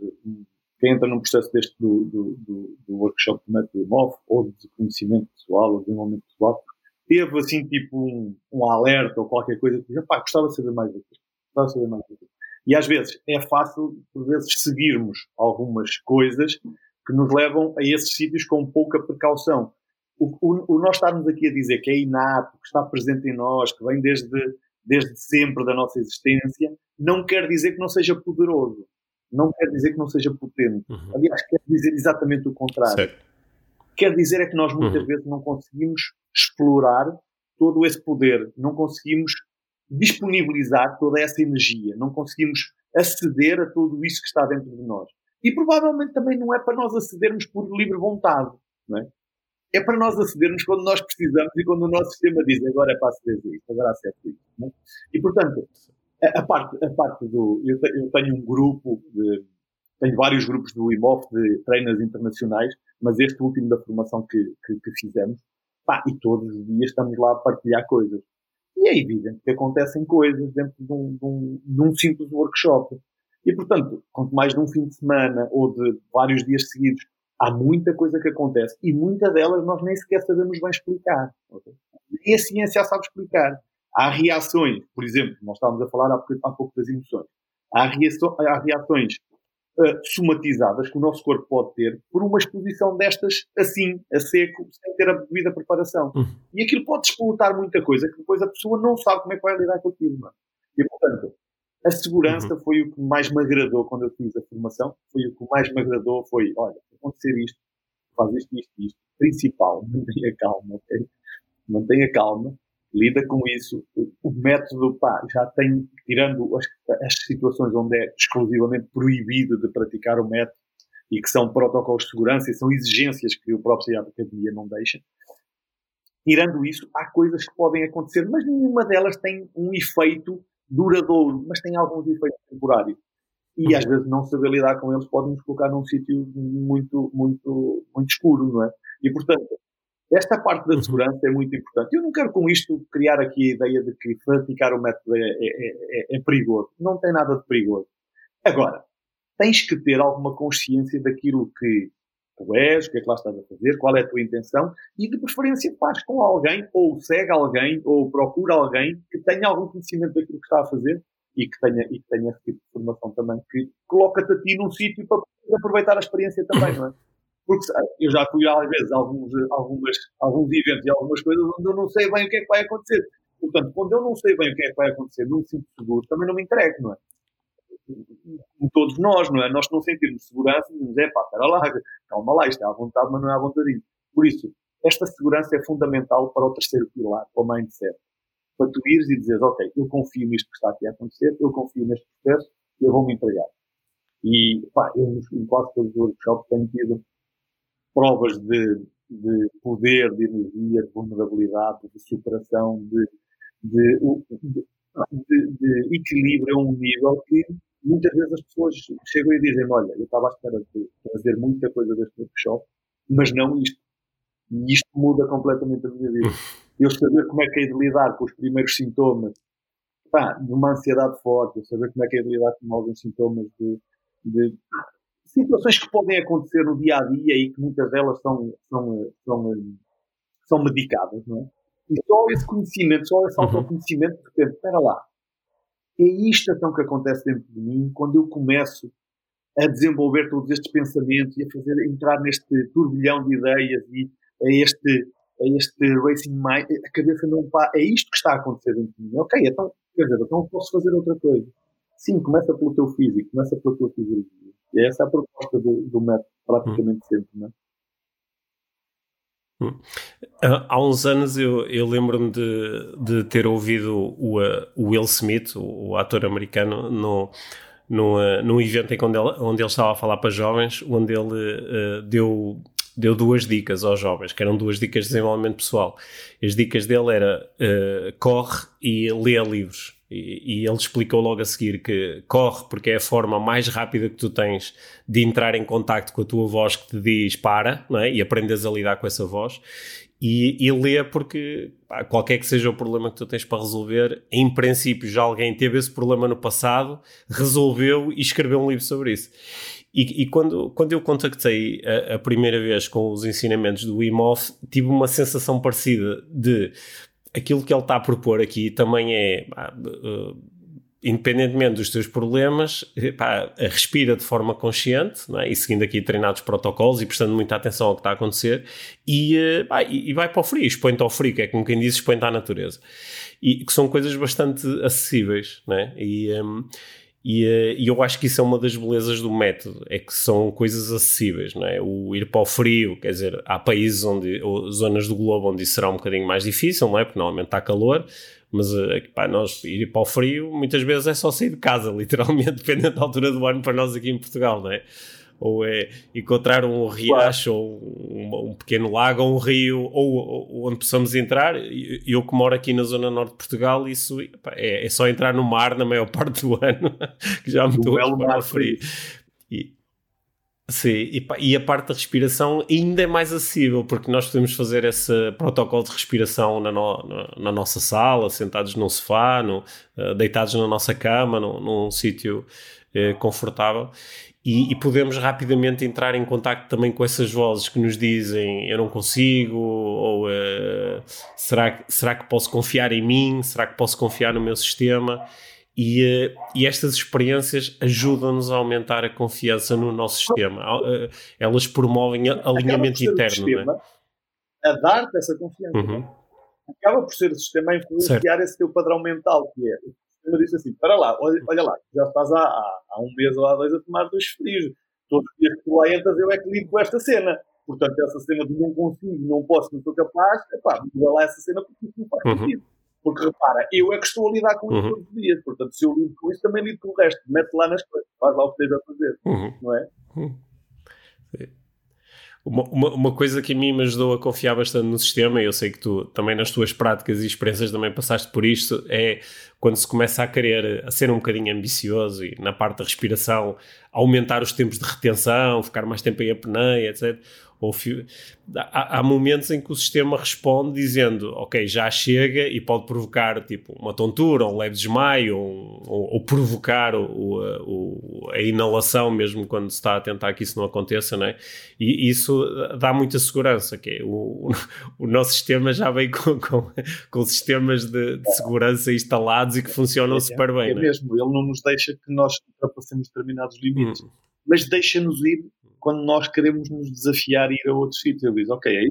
quem entra num processo deste do, do, do, do workshop de método imóvel, ou de conhecimento pessoal, ou de desenvolvimento pessoal, teve assim tipo um, um alerta ou qualquer coisa que diz, pá, gostava de saber mais disso. Gostava de saber mais disso. E às vezes é fácil, por vezes, seguirmos algumas coisas que nos levam a esses sítios com pouca precaução. O, o, o, nós estarmos aqui a dizer que é inato, que está presente em nós, que vem desde, desde sempre da nossa existência, não quer dizer que não seja poderoso não quer dizer que não seja potente. Uhum. Aliás, quer dizer exatamente o contrário. Certo. Quer dizer é que nós muitas uhum. vezes não conseguimos explorar todo esse poder, não conseguimos disponibilizar toda essa energia, não conseguimos aceder a tudo isso que está dentro de nós. E provavelmente também não é para nós acedermos por livre vontade, não é? É para nós acedermos quando nós precisamos e quando o nosso sistema diz agora é para aceder a isto, agora acede isto. É? E portanto, a, parte, a parte do. Eu, eu tenho um grupo de. Tenho vários grupos do IMOF de treinas internacionais, mas este último da formação que, que, que fizemos, pá, e todos os dias estamos lá a partilhar coisas. E é evidente que acontecem coisas dentro de um, de um, de um simples workshop. E, portanto, quanto mais de um fim de semana ou de vários dias seguidos, há muita coisa que acontece e muita delas nós nem sequer sabemos bem explicar. Okay? Nem a ciência sabe explicar. Há reações, por exemplo, nós estávamos a falar há pouco, das emoções. Há, reações, há reações uh, somatizadas que o nosso corpo pode ter por uma exposição destas assim, a seco, sem ter a devida preparação. Uhum. E aquilo pode explotar muita coisa que depois a pessoa não sabe como é que vai lidar com aquilo. Não? E, portanto, a segurança uhum. foi o que mais me agradou quando eu fiz a formação. Foi o que mais me agradou foi, olha, acontecer isto, faz isto, isto, isto. Principal, mantenha calma, ok? Mantenha calma lida com isso. O método, pá, já tem, tirando as, as situações onde é exclusivamente proibido de praticar o método e que são protocolos de segurança e são exigências que o próprio CIAP Academia não deixa. Tirando isso, há coisas que podem acontecer, mas nenhuma delas tem um efeito duradouro, mas tem alguns efeitos temporários. E às vezes não saber lidar com eles pode nos colocar num sítio muito, muito, muito escuro, não é? E portanto, esta parte da uhum. segurança é muito importante. Eu não quero com isto criar aqui a ideia de que praticar o método é, é, é, é, perigoso. Não tem nada de perigoso. Agora, tens que ter alguma consciência daquilo que tu és, o que é que lá estás a fazer, qual é a tua intenção e de preferência faz com alguém ou segue alguém ou procura alguém que tenha algum conhecimento daquilo que está a fazer e que tenha, e que tenha esse tipo de formação também, que coloca-te a ti num sítio para aproveitar a experiência também, não é? Porque eu já fui às vezes a alguns, algumas, alguns eventos e algumas coisas onde eu não sei bem o que é que vai acontecer. Portanto, quando eu não sei bem o que é que vai acontecer, não me sinto seguro, também não me entrego, não é? Como todos nós, não é? Nós não sentimos segurança, dizemos, é pá, espera lá, calma lá, isto é à vontade, mas não é à vontade. Por isso, esta segurança é fundamental para o terceiro pilar, para o mindset. Para tu ires e dizeres, ok, eu confio nisto que está aqui a acontecer, eu confio neste processo, eu vou me entregar. E, pá, eu em quase todos os workshops tenho tido provas de, de poder, de energia, de vulnerabilidade, de superação, de, de, de equilíbrio a um nível que muitas vezes as pessoas chegam e dizem olha, eu estava à espera de fazer muita coisa deste workshop, mas não isto. E isto muda completamente a minha vida. Eu saber como é que é de lidar com os primeiros sintomas pá, de uma ansiedade forte, eu saber como é que é de lidar com alguns sintomas de, de situações que podem acontecer no dia a dia e que muitas delas são, são, são, são medicadas, não é? E só esse conhecimento, só esse uhum. autoconhecimento, repente, espera lá, é isto então que acontece dentro de mim quando eu começo a desenvolver todos estes pensamentos e a fazer entrar neste turbilhão de ideias e a este, a este racing mind, a cabeça não pá, é isto que está a acontecer dentro de mim. Ok, então, quer dizer, então posso fazer outra coisa. Sim, começa pelo teu físico, começa pela tua fisiologia. E essa é a proposta do, do método, praticamente sempre, não é? Hum. Ah, há uns anos eu, eu lembro-me de, de ter ouvido o, o Will Smith, o, o ator americano, no, no, uh, num evento em onde ele, onde ele estava a falar para jovens, onde ele uh, deu, deu duas dicas aos jovens, que eram duas dicas de desenvolvimento pessoal. As dicas dele era uh, corre e lê livros. E, ele explicou logo a seguir que corre porque é a forma mais rápida que tu tens de entrar em contacto com a tua voz que te diz para, não é? E aprendes a lidar com essa voz. E, e lê porque pá, qualquer que seja o problema que tu tens para resolver, em princípio já alguém teve esse problema no passado, resolveu e escreveu um livro sobre isso. E, e quando, quando eu contactei a, a, primeira vez com os ensinamentos do Wim Hof, tive uma sensação parecida de aquilo que ele está a propor aqui também é, uh, independentemente dos teus problemas, pá, respira de forma consciente é? e seguindo aqui treinados protocolos e prestando muita atenção ao que está a acontecer e, uh, pá, e, vai para o frio, expõe-te ao frio, que é como quem diz, expõe-te à natureza. E que são coisas bastante acessíveis, é? E, um, e, eh, e, eu acho que isso é uma das belezas do método, é que são coisas acessíveis, não é? O ir para o frio, quer dizer, há países onde, zonas do globo onde isso será um bocadinho mais difícil, não é? Porque normalmente está calor, mas eh, pá, nós ir para o frio muitas vezes é só sair de casa, literalmente, dependendo da altura do ano para nós aqui em Portugal, não é? Ou é encontrar um riacho claro. ou um, um, pequeno lago ou um rio ou, ou, onde possamos entrar. Eu que moro aqui na zona norte de Portugal, isso é, é só entrar no mar na maior parte do ano, que já me estou a frio. E, sim, e, e, a parte da respiração ainda é mais acessível, porque nós podemos fazer esse protocolo de respiração na, no, na, na nossa sala, sentados num sofá, no, uh, deitados na nossa cama, num, num sítio uh, confortável e, e, podemos rapidamente entrar em contato também com essas vozes que nos dizem eu não consigo, ou uh, será, que, será que posso confiar em mim, será que posso confiar no meu sistema? E, uh, e estas experiências ajudam-nos a aumentar a confiança no nosso sistema. Uh, elas promovem alinhamento interno. Sistema, é? A dar-te essa confiança. Uhum. Acaba por ser o sistema a influenciar certo. esse teu padrão mental, que é eu disse assim: para lá, olha, olha lá, já estás há, há, há, um mês ou há dois a tomar dois frios. Todos os dias que tu lá entras, eu é que lido com esta cena. Portanto, essa cena de não consigo, não posso, não sou capaz, epá, muda lá essa cena porque isso não faz uhum. sentido. Porque repara, eu é que estou a lidar com isso uhum. todos os dias. Portanto, se eu lido com isso, também lido com o resto. Mete lá nas coisas, faz lá o que esteja a fazer. Uhum. Não é? Uhum. Uma, uma, uma, coisa que a mim me ajudou a confiar bastante no sistema, e eu sei que tu também nas tuas práticas e experiências também passaste por isto, é quando se começa a querer a ser um bocadinho ambicioso e na parte da respiração aumentar os tempos de retenção, ficar mais tempo em apneia, etc. Ou há, há, momentos em que o sistema responde dizendo, ok, já chega e pode provocar tipo uma tontura, um leve desmaio, um, ou, ou, provocar o, o, a inalação mesmo quando se está a tentar que isso não aconteça, não é? E isso dá muita segurança, que é, o, o nosso sistema já vem com, com, com sistemas de, de, segurança instalados e que funcionam é, super bem. É, é mesmo, ele não nos deixa que nós ultrapassemos determinados limites, hum. mas deixa-nos ir quando nós queremos nos desafiar e ir a outro sítio. Ele diz, ok, aí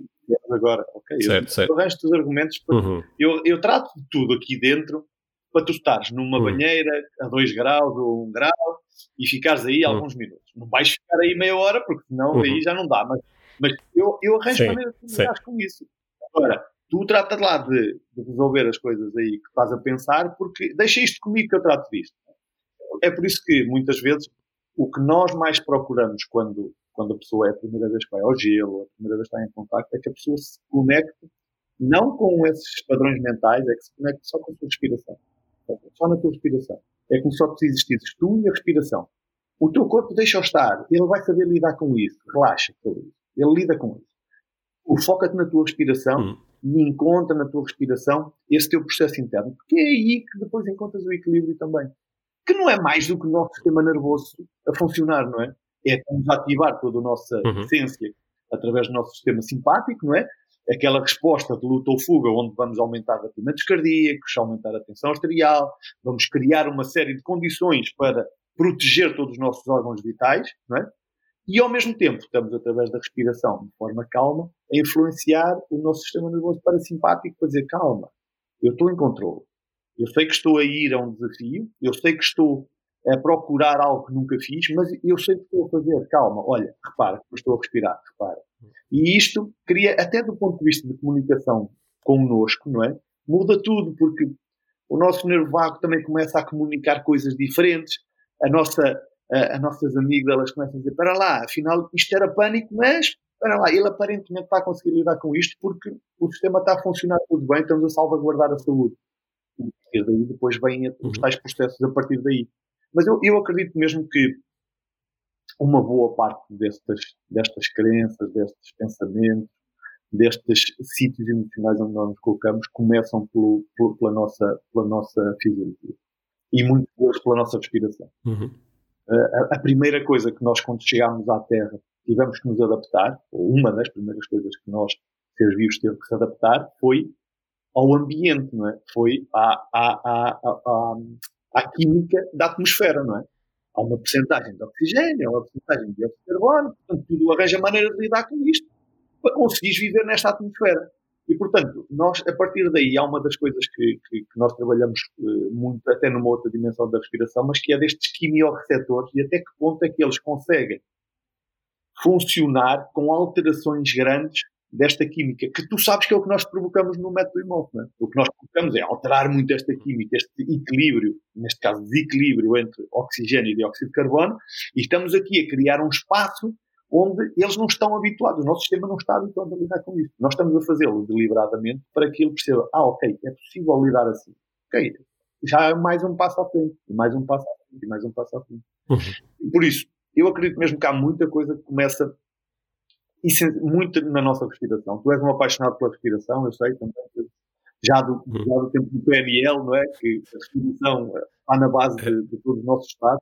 agora, ok, certo, eu, certo. arranjo os argumentos, para, uhum. eu, eu trato de tudo aqui dentro para tu estares numa uhum. banheira a 2 graus ou 1 um grau e ficares aí uhum. alguns minutos. Não vais ficar aí meia hora, porque senão aí uhum. já não dá, mas, mas eu, eu arranjo Sim. maneira de lidar com isso. Agora, tu tratas lá de, de, resolver as coisas aí que estás a pensar, porque deixa isto comigo que eu trato disto. É por isso que muitas vezes o que nós mais procuramos quando quando a pessoa é a primeira vez que vai ao gelo, a primeira vez que está em contato, é que a pessoa se conecte não com esses padrões mentais, é que se conecte só com a sua respiração. Só na tua respiração. É como só tu existisses tu e a respiração. O teu corpo deixa-o estar. Ele vai saber lidar com isso. Relaxa sobre isso. Ele lida com isso. O foca-te na tua respiração hum. e encontra na tua respiração esse teu processo interno. Porque é aí que depois encontras o equilíbrio também. Que não é mais do que o nosso sistema nervoso a funcionar, não é? É como ativar toda a nossa uhum. essência através do nosso sistema simpático, não é? Aquela resposta de luta ou fuga, onde vamos aumentar batimentos cardíacos, aumentar a tensão arterial, vamos criar uma série de condições para proteger todos os nossos órgãos vitais, não é? E ao mesmo tempo estamos, através da respiração, de forma calma, a influenciar o nosso sistema nervoso parasimpático para dizer calma, eu estou em controle. Eu sei que estou a ir a um desafio, eu sei que estou a procurar algo que nunca fiz, mas eu sei o que estou a fazer. Calma, olha, repara, estou a respirar, repara. E isto cria, até do ponto de vista de comunicação connosco, não é? Muda tudo, porque o nosso nervo vago também começa a comunicar coisas diferentes. A nossa, a, as nossas amígdalas começam a dizer: para lá, afinal isto era pânico, mas para lá, ele aparentemente está a conseguir lidar com isto porque o sistema está a funcionar tudo bem, estamos a salvaguardar a saúde. E daí depois vêm os tais processos a partir daí. Mas eu, eu acredito mesmo que uma boa parte destas, destas crenças, destes pensamentos, destes sítios emocionais onde nós nos colocamos, começam pelo, pelo, pela, nossa, pela nossa fisiologia. E muito deles pela nossa respiração. Uhum. A, a, primeira coisa que nós, quando chegámos à Terra, tivemos que nos adaptar, ou uma das primeiras coisas que nós, seres vivos, teve que se adaptar, foi ao ambiente, não é? Foi à, à, à, à química da atmosfera, não é? Há uma porcentagem de oxigênio, há uma porcentagem de dióxido de carbono, portanto, tudo arranja maneira de lidar com isto para conseguires viver nesta atmosfera. E, portanto, nós, a partir daí, há uma das coisas que, que, que nós trabalhamos uh, muito, até numa outra dimensão da respiração, mas que é destes quimiorreceptores e até que ponto é que eles conseguem funcionar com alterações grandes desta química, que tu sabes que é o que nós provocamos no método IMOF. É? O que nós provocamos é alterar muito esta química, este equilíbrio, neste caso desequilíbrio entre oxigênio e dióxido de carbono, e estamos aqui a criar um espaço onde eles não estão habituados, o nosso sistema não está habituado a lidar com isso. Nós estamos a fazê-lo deliberadamente para que ele perceba, ah, ok, é possível lidar assim. Ok, já é mais um passo à frente, e mais um passo à frente, e mais um passo à frente. Uhum. Por isso, eu acredito mesmo que há muita coisa que começa muito na nossa respiração. Tu és um apaixonado pela respiração, eu sei também. Já do, uhum. já do tempo do PNL, não é? Que a respiração está na base de, de todo o nosso estado.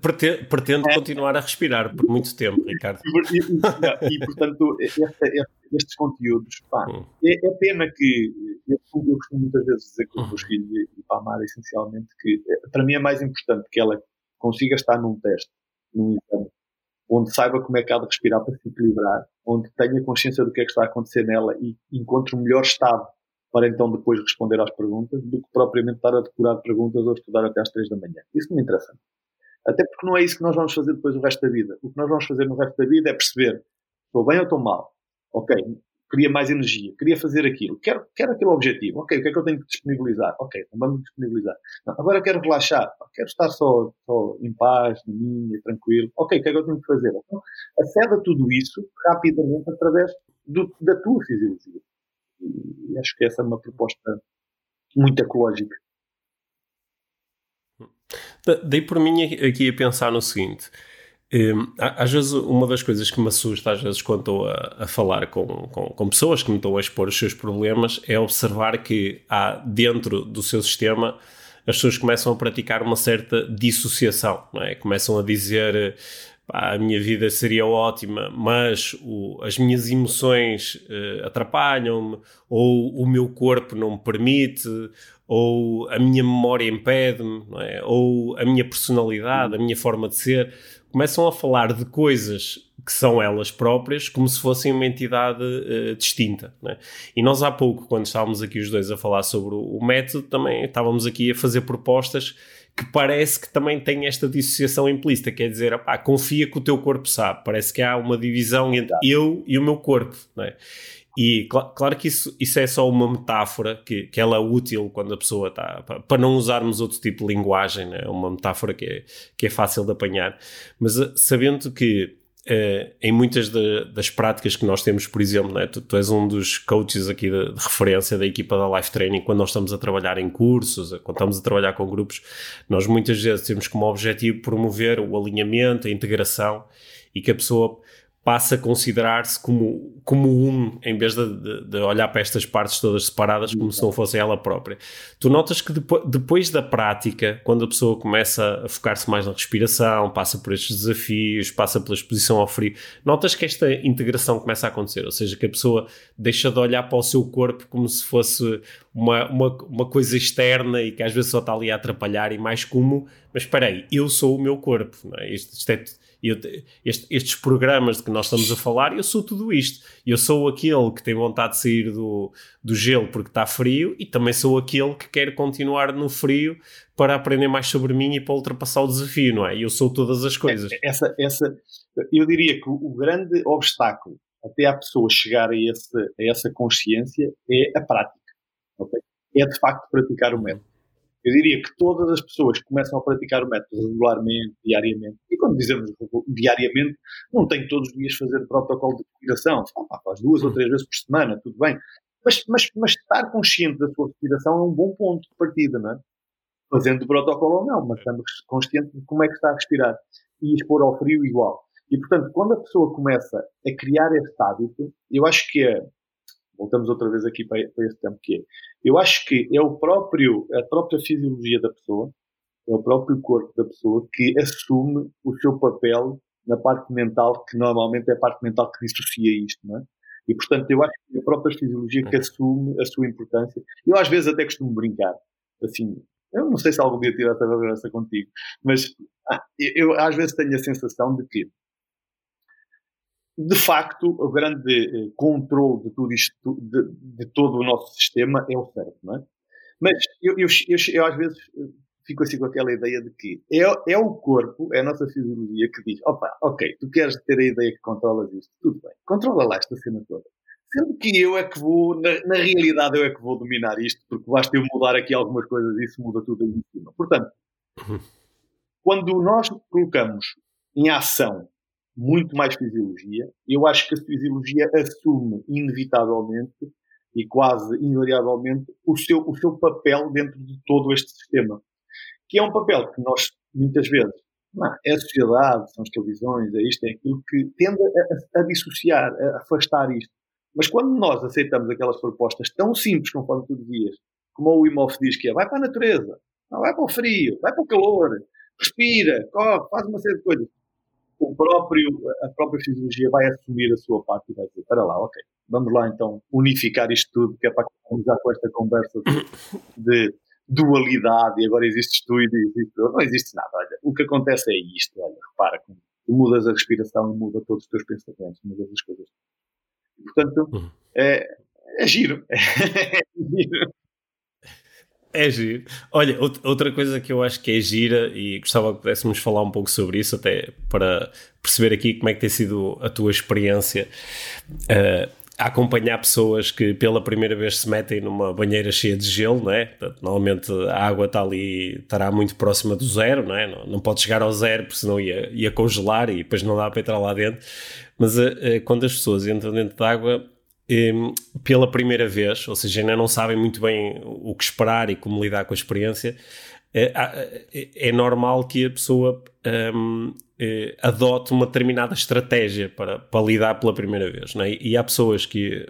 Pretendo, pretendo é. continuar a respirar por muito tempo, Ricardo. E, e, e portanto, estes conteúdos, pá, hum. é, é, pena que eu, eu, costumo muitas vezes dizer com os meus hum. filhos e para a Mara, essencialmente, que eh, para mim é mais importante que ela consiga estar num teste, num exame, onde saiba como é que há de respirar para se equilibrar, onde tenha consciência do que é que está a acontecer nela e encontre o melhor estado para então depois responder às perguntas, do que propriamente estar a decorar perguntas ou estudar até às três da manhã. Isso não me interessa. Até porque não é isso que nós vamos fazer depois o resto da vida. O que nós vamos fazer no resto da vida é perceber estou bem ou estou mal. Ok, queria mais energia, queria fazer aquilo, quero, quero aquele objetivo, ok, o que é que eu tenho que disponibilizar? Ok, então vamos disponibilizar. Não, agora quero relaxar, quero estar só, só em paz, na minha, tranquilo, ok, o que é que eu tenho que fazer? Então, aceda tudo isso rapidamente através do, da tua fisiologia. E acho que essa é uma proposta muito ecológica. Dei por mim aqui a pensar no seguinte: Hum, às vezes, uma das coisas que me assusta, às vezes, quando estou a, a falar com, com, com, pessoas que me estão a expor os seus problemas, é observar que há dentro do seu sistema as pessoas começam a praticar uma certa dissociação, é? Começam a dizer a minha vida seria ótima, mas o, as minhas emoções uh, atrapalham-me, ou o meu corpo não me permite, ou a minha memória impede-me, é? ou a minha personalidade, a minha forma de ser começam a falar de coisas que são elas próprias como se fossem uma entidade uh, distinta. Né? E nós há pouco, quando estávamos aqui os dois a falar sobre o, o método, também estávamos aqui a fazer propostas que parece que também têm esta dissociação implícita, quer dizer, opá, confia que o teu corpo sabe, parece que há uma divisão entre eu e o meu corpo? E cl claro que isso, isso é só uma metáfora que, que ela é útil quando a pessoa está. Para não usarmos outro tipo de linguagem, né? é uma metáfora que é, que é fácil de apanhar. Mas uh, sabendo que uh, em muitas de, das práticas que nós temos, por exemplo, né? tu, tu és um dos coaches aqui de, de, referência da equipa da Life Training, quando nós estamos a trabalhar em cursos, quando estamos a trabalhar com grupos, nós muitas vezes temos como objetivo promover o alinhamento, a integração e que a pessoa passa a considerar-se como, como um, em vez de, de, de, olhar para estas partes todas separadas como se não fosse ela própria. Tu notas que depois, depois da prática, quando a pessoa começa a focar-se mais na respiração, passa por estes desafios, passa pela exposição ao frio, notas que esta integração começa a acontecer, ou seja, que a pessoa deixa de olhar para o seu corpo como se fosse uma, uma, uma coisa externa e que às vezes só está ali a atrapalhar e mais como, mas espera aí, eu sou o meu corpo, não é? Isto, isto é eu, este, estes programas de que nós estamos a falar, eu sou tudo isto. Eu sou aquele que tem vontade de sair do, do gelo porque está frio e também sou aquele que quer continuar no frio para aprender mais sobre mim e para ultrapassar o desafio, não é? Eu sou todas as coisas. Essa, essa, eu diria que o grande obstáculo até a pessoa chegar a, esse, a essa consciência é a prática. Okay? É de facto praticar o método. Eu diria que todas as pessoas que começam a praticar o método regularmente, diariamente, e quando dizemos diariamente, não tem todos os dias fazer protocolo de respiração, faz duas ou três vezes por semana, tudo bem. Mas, mas, mas estar consciente da sua respiração é um bom ponto de partida, não é? Fazendo o protocolo ou não, mas estando consciente de como é que está a respirar. E expor ao frio igual. E, portanto, quando a pessoa começa a criar este hábito, eu acho que é voltamos outra vez aqui para, para esse tempo que é. Eu acho que é o próprio, a própria fisiologia da pessoa, é o próprio corpo da pessoa que assume o seu papel na parte mental, que normalmente é a parte mental que dissocia isto, não é? E, portanto, eu acho que é a própria fisiologia que assume a sua importância. Eu, às vezes, até costumo brincar. Assim, eu não sei se algum dia tiver essa conversa contigo, mas ah, eu, às vezes, tenho a sensação de que de facto, o grande eh, controle de tudo isto, de, de, todo o nosso sistema é o cérebro, não é? Mas eu, eu, eu, eu, às vezes fico assim com aquela ideia de que é, é o corpo, é a nossa fisiologia que diz, opa, ok, tu queres ter a ideia que controlas isto, tudo bem, controla lá esta cena toda. Sendo que eu é que vou, na, na realidade eu é que vou dominar isto, porque basta eu mudar aqui algumas coisas e isso muda tudo aí em cima. Portanto, uhum. quando nós colocamos em ação muito mais fisiologia. Eu acho que a fisiologia assume inevitavelmente e quase invariavelmente o seu, o seu papel dentro de todo este sistema. Que é um papel que nós, muitas vezes, não, é a sociedade, são as televisões, é isto, é aquilo que tende a, a, dissociar, a afastar isto. Mas quando nós aceitamos aquelas propostas tão simples, conforme tu dizias, como o Imhoff diz que é, vai para a natureza, vai para o frio, vai para o calor, respira, corre, faz uma série de coisas o próprio, a própria fisiologia vai assumir a sua parte e vai dizer, para lá, ok, vamos lá então unificar isto tudo, que é para começar com esta conversa de, dualidade e agora existe estudo e existe, não existe nada, olha, o que acontece é isto, olha, repara, tu mudas a respiração e muda todos os teus pensamentos, mudas as coisas. portanto, uhum. é, é giro. é giro. É giro. Olha, outra coisa que eu acho que é gira e gostava que pudéssemos falar um pouco sobre isso, até para perceber aqui como é que tem sido a tua experiência uh, a acompanhar pessoas que pela primeira vez se metem numa banheira cheia de gelo, não é? Normalmente a água está ali, estará muito próxima do zero, não é? Não, não pode chegar ao zero, porque senão ia, ia congelar e depois não dá para entrar lá dentro. Mas uh, uh, quando as pessoas entram dentro da água, um, pela primeira vez, ou seja, ainda não sabem muito bem o que esperar e como lidar com a experiência, é, é, é normal que a pessoa um, eh, adote uma determinada estratégia para, para lidar pela primeira vez. Não é? E há pessoas que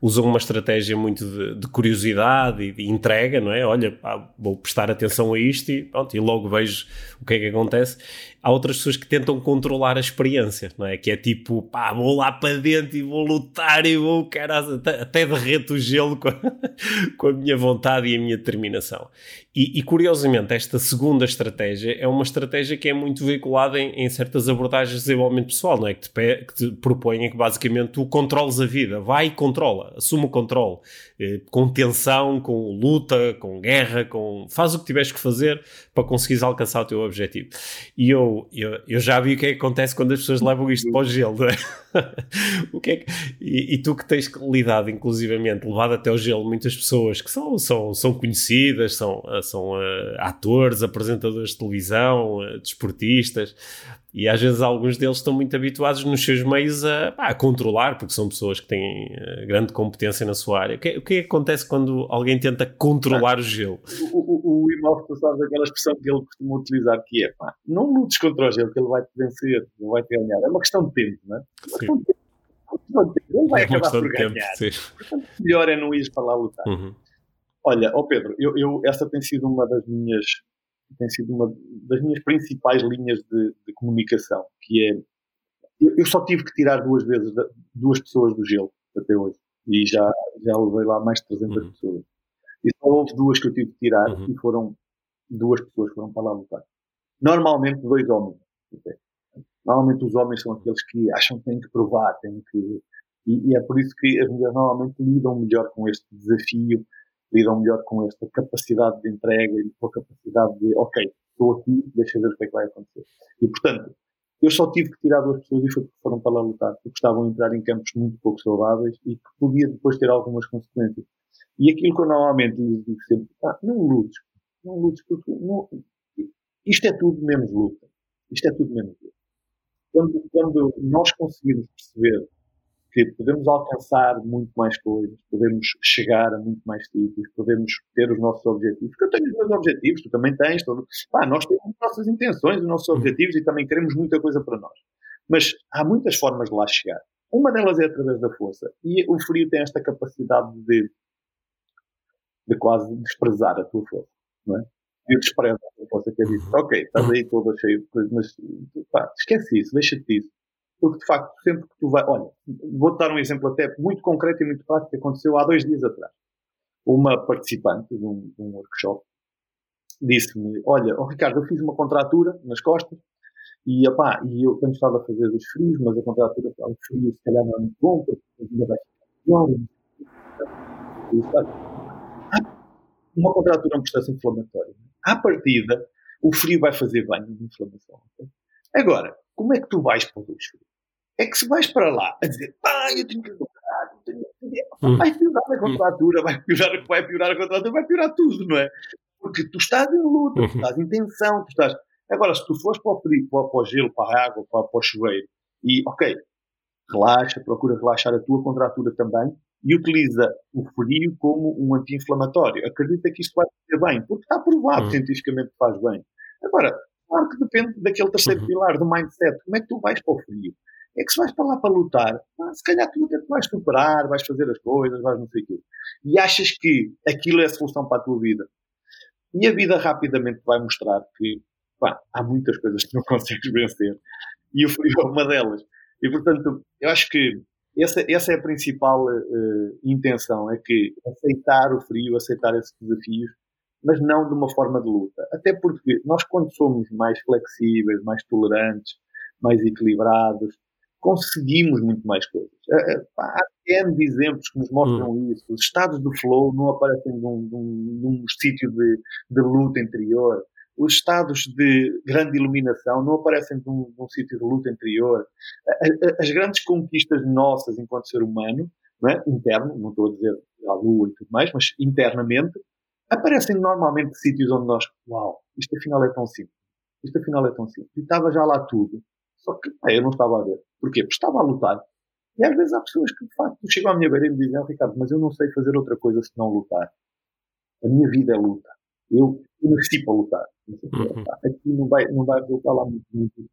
usam uma estratégia muito de, de curiosidade e de entrega, não é? Olha, vou prestar atenção a isto e, pronto, e logo vejo o que é que acontece. Há outras pessoas que tentam controlar a experiência, não é? Que é tipo, pá, vou lá para dentro e vou lutar e vou, cara, até, até derreto o gelo com a, com a minha vontade e a minha determinação. E, e, curiosamente, esta segunda estratégia é uma estratégia que é muito veiculada em, em certas abordagens de desenvolvimento pessoal, não é? Que te, que te propõem que basicamente tu controles a vida, vai e controla, assume o controle, eh, com tensão, com luta, com guerra, com faz o que tiveres que fazer para conseguires alcançar o teu objetivo. E eu, eu, eu já vi o que é que acontece quando as pessoas levam isto para o gelo, não é? o que é que, e, e, tu que tens lidado, inclusivamente, levado até o gelo muitas pessoas que são, são, são conhecidas, são são uh, atores, apresentadores de televisão, uh, desportistas, e às vezes alguns deles estão muito habituados nos seus meios a, a controlar, porque são pessoas que têm uh, grande competência na sua área. O que, o que, é que acontece quando alguém tenta controlar ah, o gelo? O, o, o irmão, tu sabes aquela expressão que ele costuma utilizar, que é pá, não lutes contra o gelo, que ele vai te vencer, não vai te ganhar. É uma questão de tempo, não é? É uma questão de tempo. Ele vai é acabar por ganhar. Tempo, Portanto, melhor é não ir para lá lutar. Uhum. Olha, ó oh Pedro, eu, eu, essa tem sido uma das minhas tem sido uma das minhas principais linhas de, de comunicação, que é eu, eu, só tive que tirar duas vezes duas pessoas do gelo até hoje e já já levei lá mais de 300 uhum. pessoas e só houve duas que eu tive que tirar uhum. e foram duas pessoas foram para lá lutar. Normalmente dois homens. Normalmente os homens são aqueles que acham que têm que provar, têm que e, e é por isso que as mulheres normalmente lidam melhor com este desafio lidam melhor com esta capacidade de entrega e com a capacidade de, ok, estou aqui, deixa ver o que é que vai acontecer. E, portanto, eu só tive que tirar duas pessoas e foi porque foram para lá lutar, porque estavam a entrar em campos muito pouco saudáveis e que podia depois ter algumas consequências. E aquilo que eu normalmente digo sempre, ah, não lutes, não lutes, porque não, isto é tudo menos luta. Isto é tudo menos luta. Quando, quando nós conseguimos perceber que podemos alcançar muito mais coisas, podemos chegar a muito mais sítios, podemos ter os nossos objetivos. Eu tenho os meus objetivos, tu também tens. Todo... Pá, nós temos as nossas intenções, os nossos objetivos e também queremos muita coisa para nós. Mas há muitas formas de lá chegar. Uma delas é através da força. E o frio tem esta capacidade de, de quase desprezar a tua força. Não é? E despreza a tua força, que é disso. Ok, estás aí toda cheia de coisas, mas pá, esquece isso, deixa-te disso porque de facto, sempre que tu vai. Olha, vou-te dar um exemplo até muito concreto e muito prático que aconteceu há dois dias atrás. Uma participante de um, de um workshop disse-me: Olha, oh, Ricardo, eu fiz uma contratura nas costas e, opá, e eu tenho estado a fazer os frios, mas a contratura o frio se calhar não é muito bom, porque ainda vai ficar. Uma contratura é um processo inflamatório. À partida, o frio vai fazer banho de inflamação. Agora, como é que tu vais para o frio? É que se vais para lá a dizer, ah, eu tenho que lutar, tenho que... Hum. vai piorar a contratura, vai piorar, vai piorar a contratura, vai piorar tudo, não é? Porque tu estás em luta, tu uhum. estás em tensão, tu estás. Agora, se tu fores para o frio, para, para o gelo, para a água, para, para o chuveiro, e, ok, relaxa, procura relaxar a tua contratura também, e utiliza o frio como um anti-inflamatório. Acredita que isto vai fazer bem, porque está provado uhum. cientificamente que faz bem. Agora, Claro que depende daquele terceiro uhum. pilar, do mindset. Como é que tu vais para o frio? É que se vais para lá para lutar, ah, se calhar tu até vais superar, vais fazer as coisas, vais não sei o quê. E achas que aquilo é a solução para a tua vida. E a vida rapidamente vai mostrar que pá, há muitas coisas que não consegues vencer. E o frio é uma delas. E portanto, eu acho que essa, essa é a principal uh, intenção, é que aceitar o frio, aceitar esses desafios mas não de uma forma de luta. Até porque nós, quando somos mais flexíveis, mais tolerantes, mais equilibrados, conseguimos muito mais coisas. Eh, eh, há N exemplos que nos mostram hum. isso. Os estados do flow não aparecem num, num, num sítio de, de luta interior. Os estados de grande iluminação não aparecem num, num sítio de luta interior. As grandes conquistas nossas enquanto ser humano, não é? interno, não estou a dizer a lua e tudo mais, mas internamente, aparecem normalmente sítios onde nós, uau, isto afinal é tão simples. Isto afinal é tão simples. E estava já lá tudo. Só que pá, eu não estava a ver. Porquê? Porque estava a lutar. E às vezes há pessoas que, de facto, chegam à minha beira e me dizem, oh, Ricardo, mas eu não sei fazer outra coisa senão lutar. A minha vida é luta. Eu, eu nasci para lutar. Uhum. Aqui não vai, não vai voltar lá muito, muito.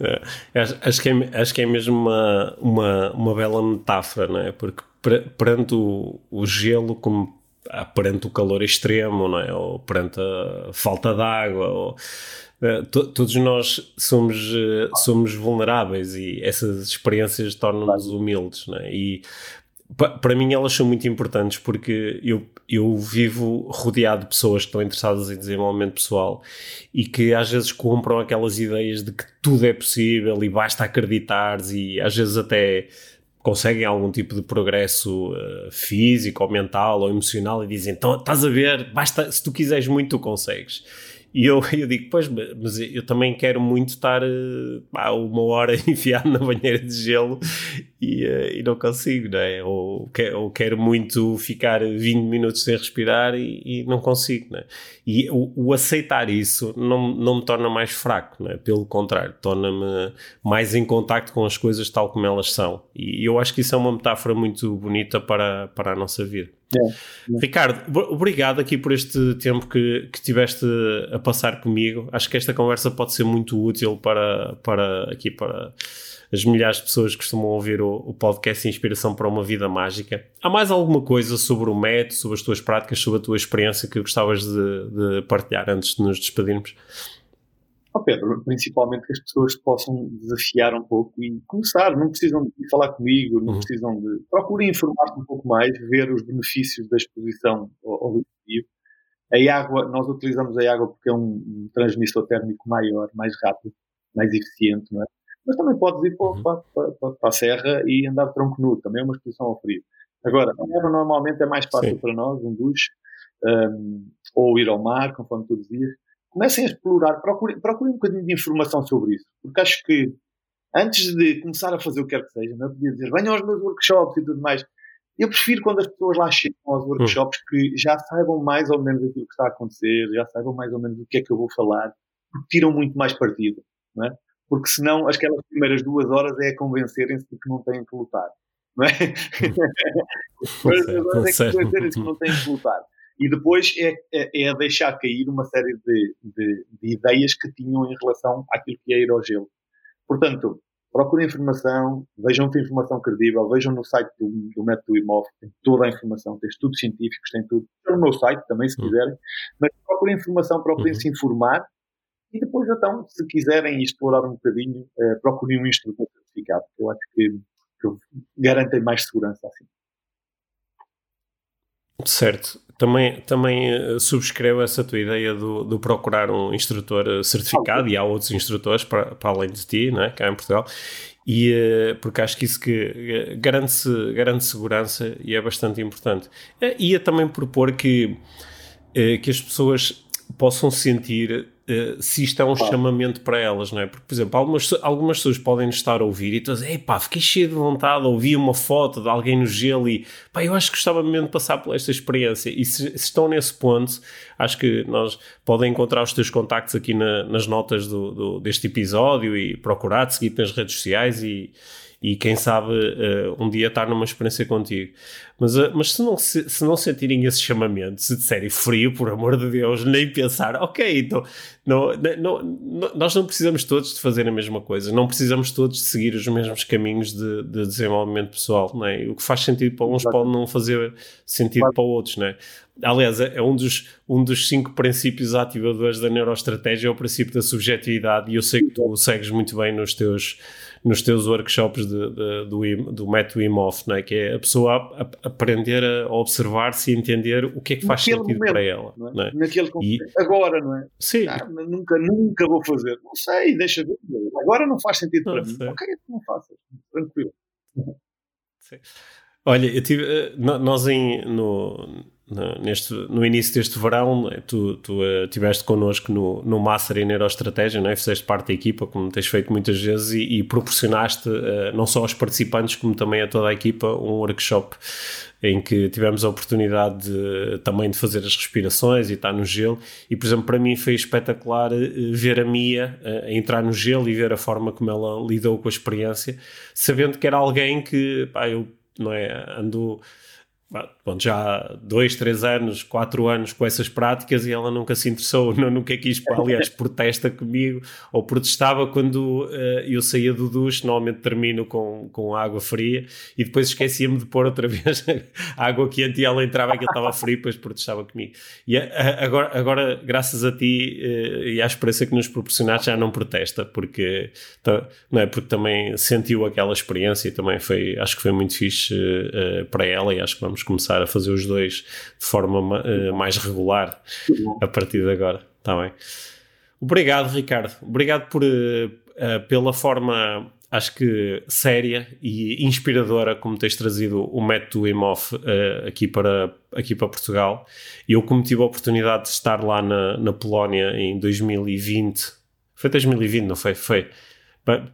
É, acho, acho, que é, acho que é mesmo uma, uma, uma bela metáfora, não é? Porque perante o, o gelo, como ah, perante o calor extremo, não é? Ou perante a falta de água, ou, uh, to, todos nós somos, uh, somos vulneráveis e essas experiências tornam-nos humildes, não é? E para mim elas são muito importantes porque eu, eu vivo rodeado de pessoas que estão interessadas em desenvolvimento pessoal e que às vezes compram aquelas ideias de que tudo é possível e basta acreditar e às vezes até conseguem algum tipo de progresso uh, físico ou mental ou emocional e dizem, então estás a ver, basta, se tu quiseres muito tu consegues. E eu, eu digo, pois, mas eu também quero muito estar uh, uma hora enfiado na banheira de gelo e, uh, e não consigo, não é? Ou, ou, quero muito ficar 20 minutos sem respirar e, e não consigo, não é? E o, o, aceitar isso não, não me torna mais fraco, não é? Pelo contrário, torna-me mais em contacto com as coisas tal como elas são. E eu acho que isso é uma metáfora muito bonita para, para a nossa vida. É, é. Ricardo, obrigado aqui por este tempo que, que tiveste a passar comigo. Acho que esta conversa pode ser muito útil para, para aqui para as milhares de pessoas que costumam ouvir o, o podcast Inspiração para uma Vida Mágica. Há mais alguma coisa sobre o método, sobre as tuas práticas, sobre a tua experiência que gostavas de, de partilhar antes de nos despedirmos? Oh Pedro, principalmente que as pessoas possam desafiar um pouco e começar, não precisam de falar comigo, não uhum. precisam de. Procurem informar-se um pouco mais, ver os benefícios da exposição ao, ao líquido. A água, nós utilizamos a água porque é um, um, transmissor térmico maior, mais rápido, mais eficiente, não é? Mas também podes ir para, uhum. para, para, para, a serra e andar de tronco nu, também é uma exposição ao frio. Agora, a água normalmente é mais fácil Sim. para nós, um duche, um, ou ir ao mar, conforme tu dizias comecem a explorar, procurem, procurem um bocadinho de informação sobre isso, porque acho que antes de começar a fazer o que quer que seja, não é? podia dizer venham aos meus workshops e tudo mais. Eu prefiro quando as pessoas lá chegam aos workshops hum. que já saibam mais ou menos aquilo que está a acontecer, já saibam mais ou menos o que é que eu vou falar, porque tiram muito mais partido, não é? Porque senão aquelas primeiras duas horas é a convencerem-se de que não têm que lutar, não é? Mas agora é convencerem-se que não têm que lutar. E depois é, é, é deixar cair uma série de, de, de, ideias que tinham em relação àquilo que é ir ao gelo. Portanto, procurem informação, vejam que informação credível, vejam no site do, do método IMOV, tem toda a informação, tem estudos científicos, tem tudo. No meu site também, se hum. quiserem. Mas procurem informação, procurem uhum. se informar e depois, então, se quiserem explorar um bocadinho, uh, procurem um instrutor certificado, que eu acho que, que garantem mais segurança assim. Certo. Também, também eh, subscrevo essa tua ideia do, do procurar um instrutor eh, certificado e há outros instrutores para, para além de ti, não é? cá em Portugal. E, eh, porque acho que isso que garante, garante segurança e é bastante importante. Ia também propor que, que as pessoas possam sentir uh, se isto é um chamamento para elas, não é? Porque, por exemplo, algumas, algumas pessoas podem estar a ouvir e dizer, pá, fiquei cheio de vontade, ouvi uma foto de alguém no gelo e, pá, eu acho que gostava mesmo de passar por esta experiência. E se, se estão nesse ponto, acho que nós podem encontrar os teus contactos aqui na, nas notas do, do, deste episódio e procurar te seguir nas redes sociais e e quem sabe uh, um dia estar numa experiência contigo. Mas, uh, mas se, não, se, se, não sentirem esse chamamento, se disserem frio, por amor de Deus, nem pensar, ok, então não, não, não, nós não precisamos todos de fazer a mesma coisa, não precisamos todos de seguir os mesmos caminhos de, de desenvolvimento pessoal. Não é? O que faz sentido para uns pode não fazer sentido para outros. Não é? Aliás, é, é um dos, um dos cinco princípios ativadores da neuroestratégia, é o princípio da subjetividade, e eu sei que tu segues muito bem nos teus nos teus workshops de, de, do, do método IMOF, não é? que é a pessoa a, a aprender a observar-se e entender o que é que faz Naquele sentido momento, para ela. Não é? Não é? Naquele e, Agora, não é? Sim. Ah, nunca, nunca vou fazer. Não sei, deixa ver. Agora não faz sentido não para sei. mim. Ok, não faças. Tranquilo. Sim. Olha, eu tive, eh, nós em, no, neste, no início deste verão, é? tu, tu uh, estiveste connosco no, no Master em Neuroestratégia, não é? fizeste parte da equipa, como tens feito muitas vezes, e, e proporcionaste uh, não só aos participantes, como também a toda a equipa, um workshop em que tivemos a oportunidade de, também de fazer as respirações e estar no gelo. E, por exemplo, para mim foi espetacular uh, ver a Mia entrar no gelo e ver a forma como ela lidou com a experiência, sabendo que era alguém que, pá, eu não é, ando bom, já dois, três anos, quatro anos com essas práticas e ela nunca se interessou, não, nunca quis, aliás, protesta comigo ou protestava quando uh, eu saía do duche, normalmente termino com, com água fria e depois esquecia-me de pôr outra vez água quente e ela entrava e aquilo estava frio, depois protestava comigo. E uh, agora, agora, graças a ti uh, e à experiência que nos proporcionaste, já não protesta, porque, não é, porque também sentiu aquela experiência e também foi, acho que foi muito fixe para ela e acho que vamos vamos começar a fazer os dois de forma uh, mais regular a partir de agora. Está bem. Obrigado, Ricardo. Obrigado por, uh, pela forma, acho que séria e inspiradora como tens trazido o método IMOF uh, aqui, para, aqui para Portugal. Eu, como tive a oportunidade de estar lá na, na Polónia em 2020, foi 2020, não foi? Foi.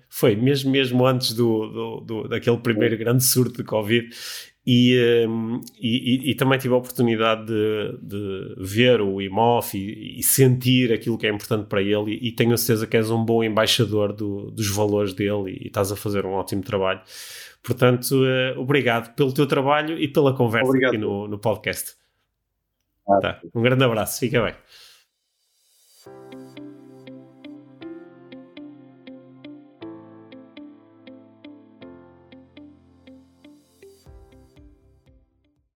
Foi mesmo, mesmo antes do, do, do, daquele primeiro grande surto de Covid e, um, e, e, também tive a oportunidade de, de ver o IMOF e, e, sentir aquilo que é importante para ele e, tenho a certeza que és um bom embaixador do, dos valores dele e, estás a fazer um ótimo trabalho. Portanto, uh, obrigado pelo teu trabalho e pela conversa obrigado. aqui no, no podcast. Tá. Um grande abraço, fica bem.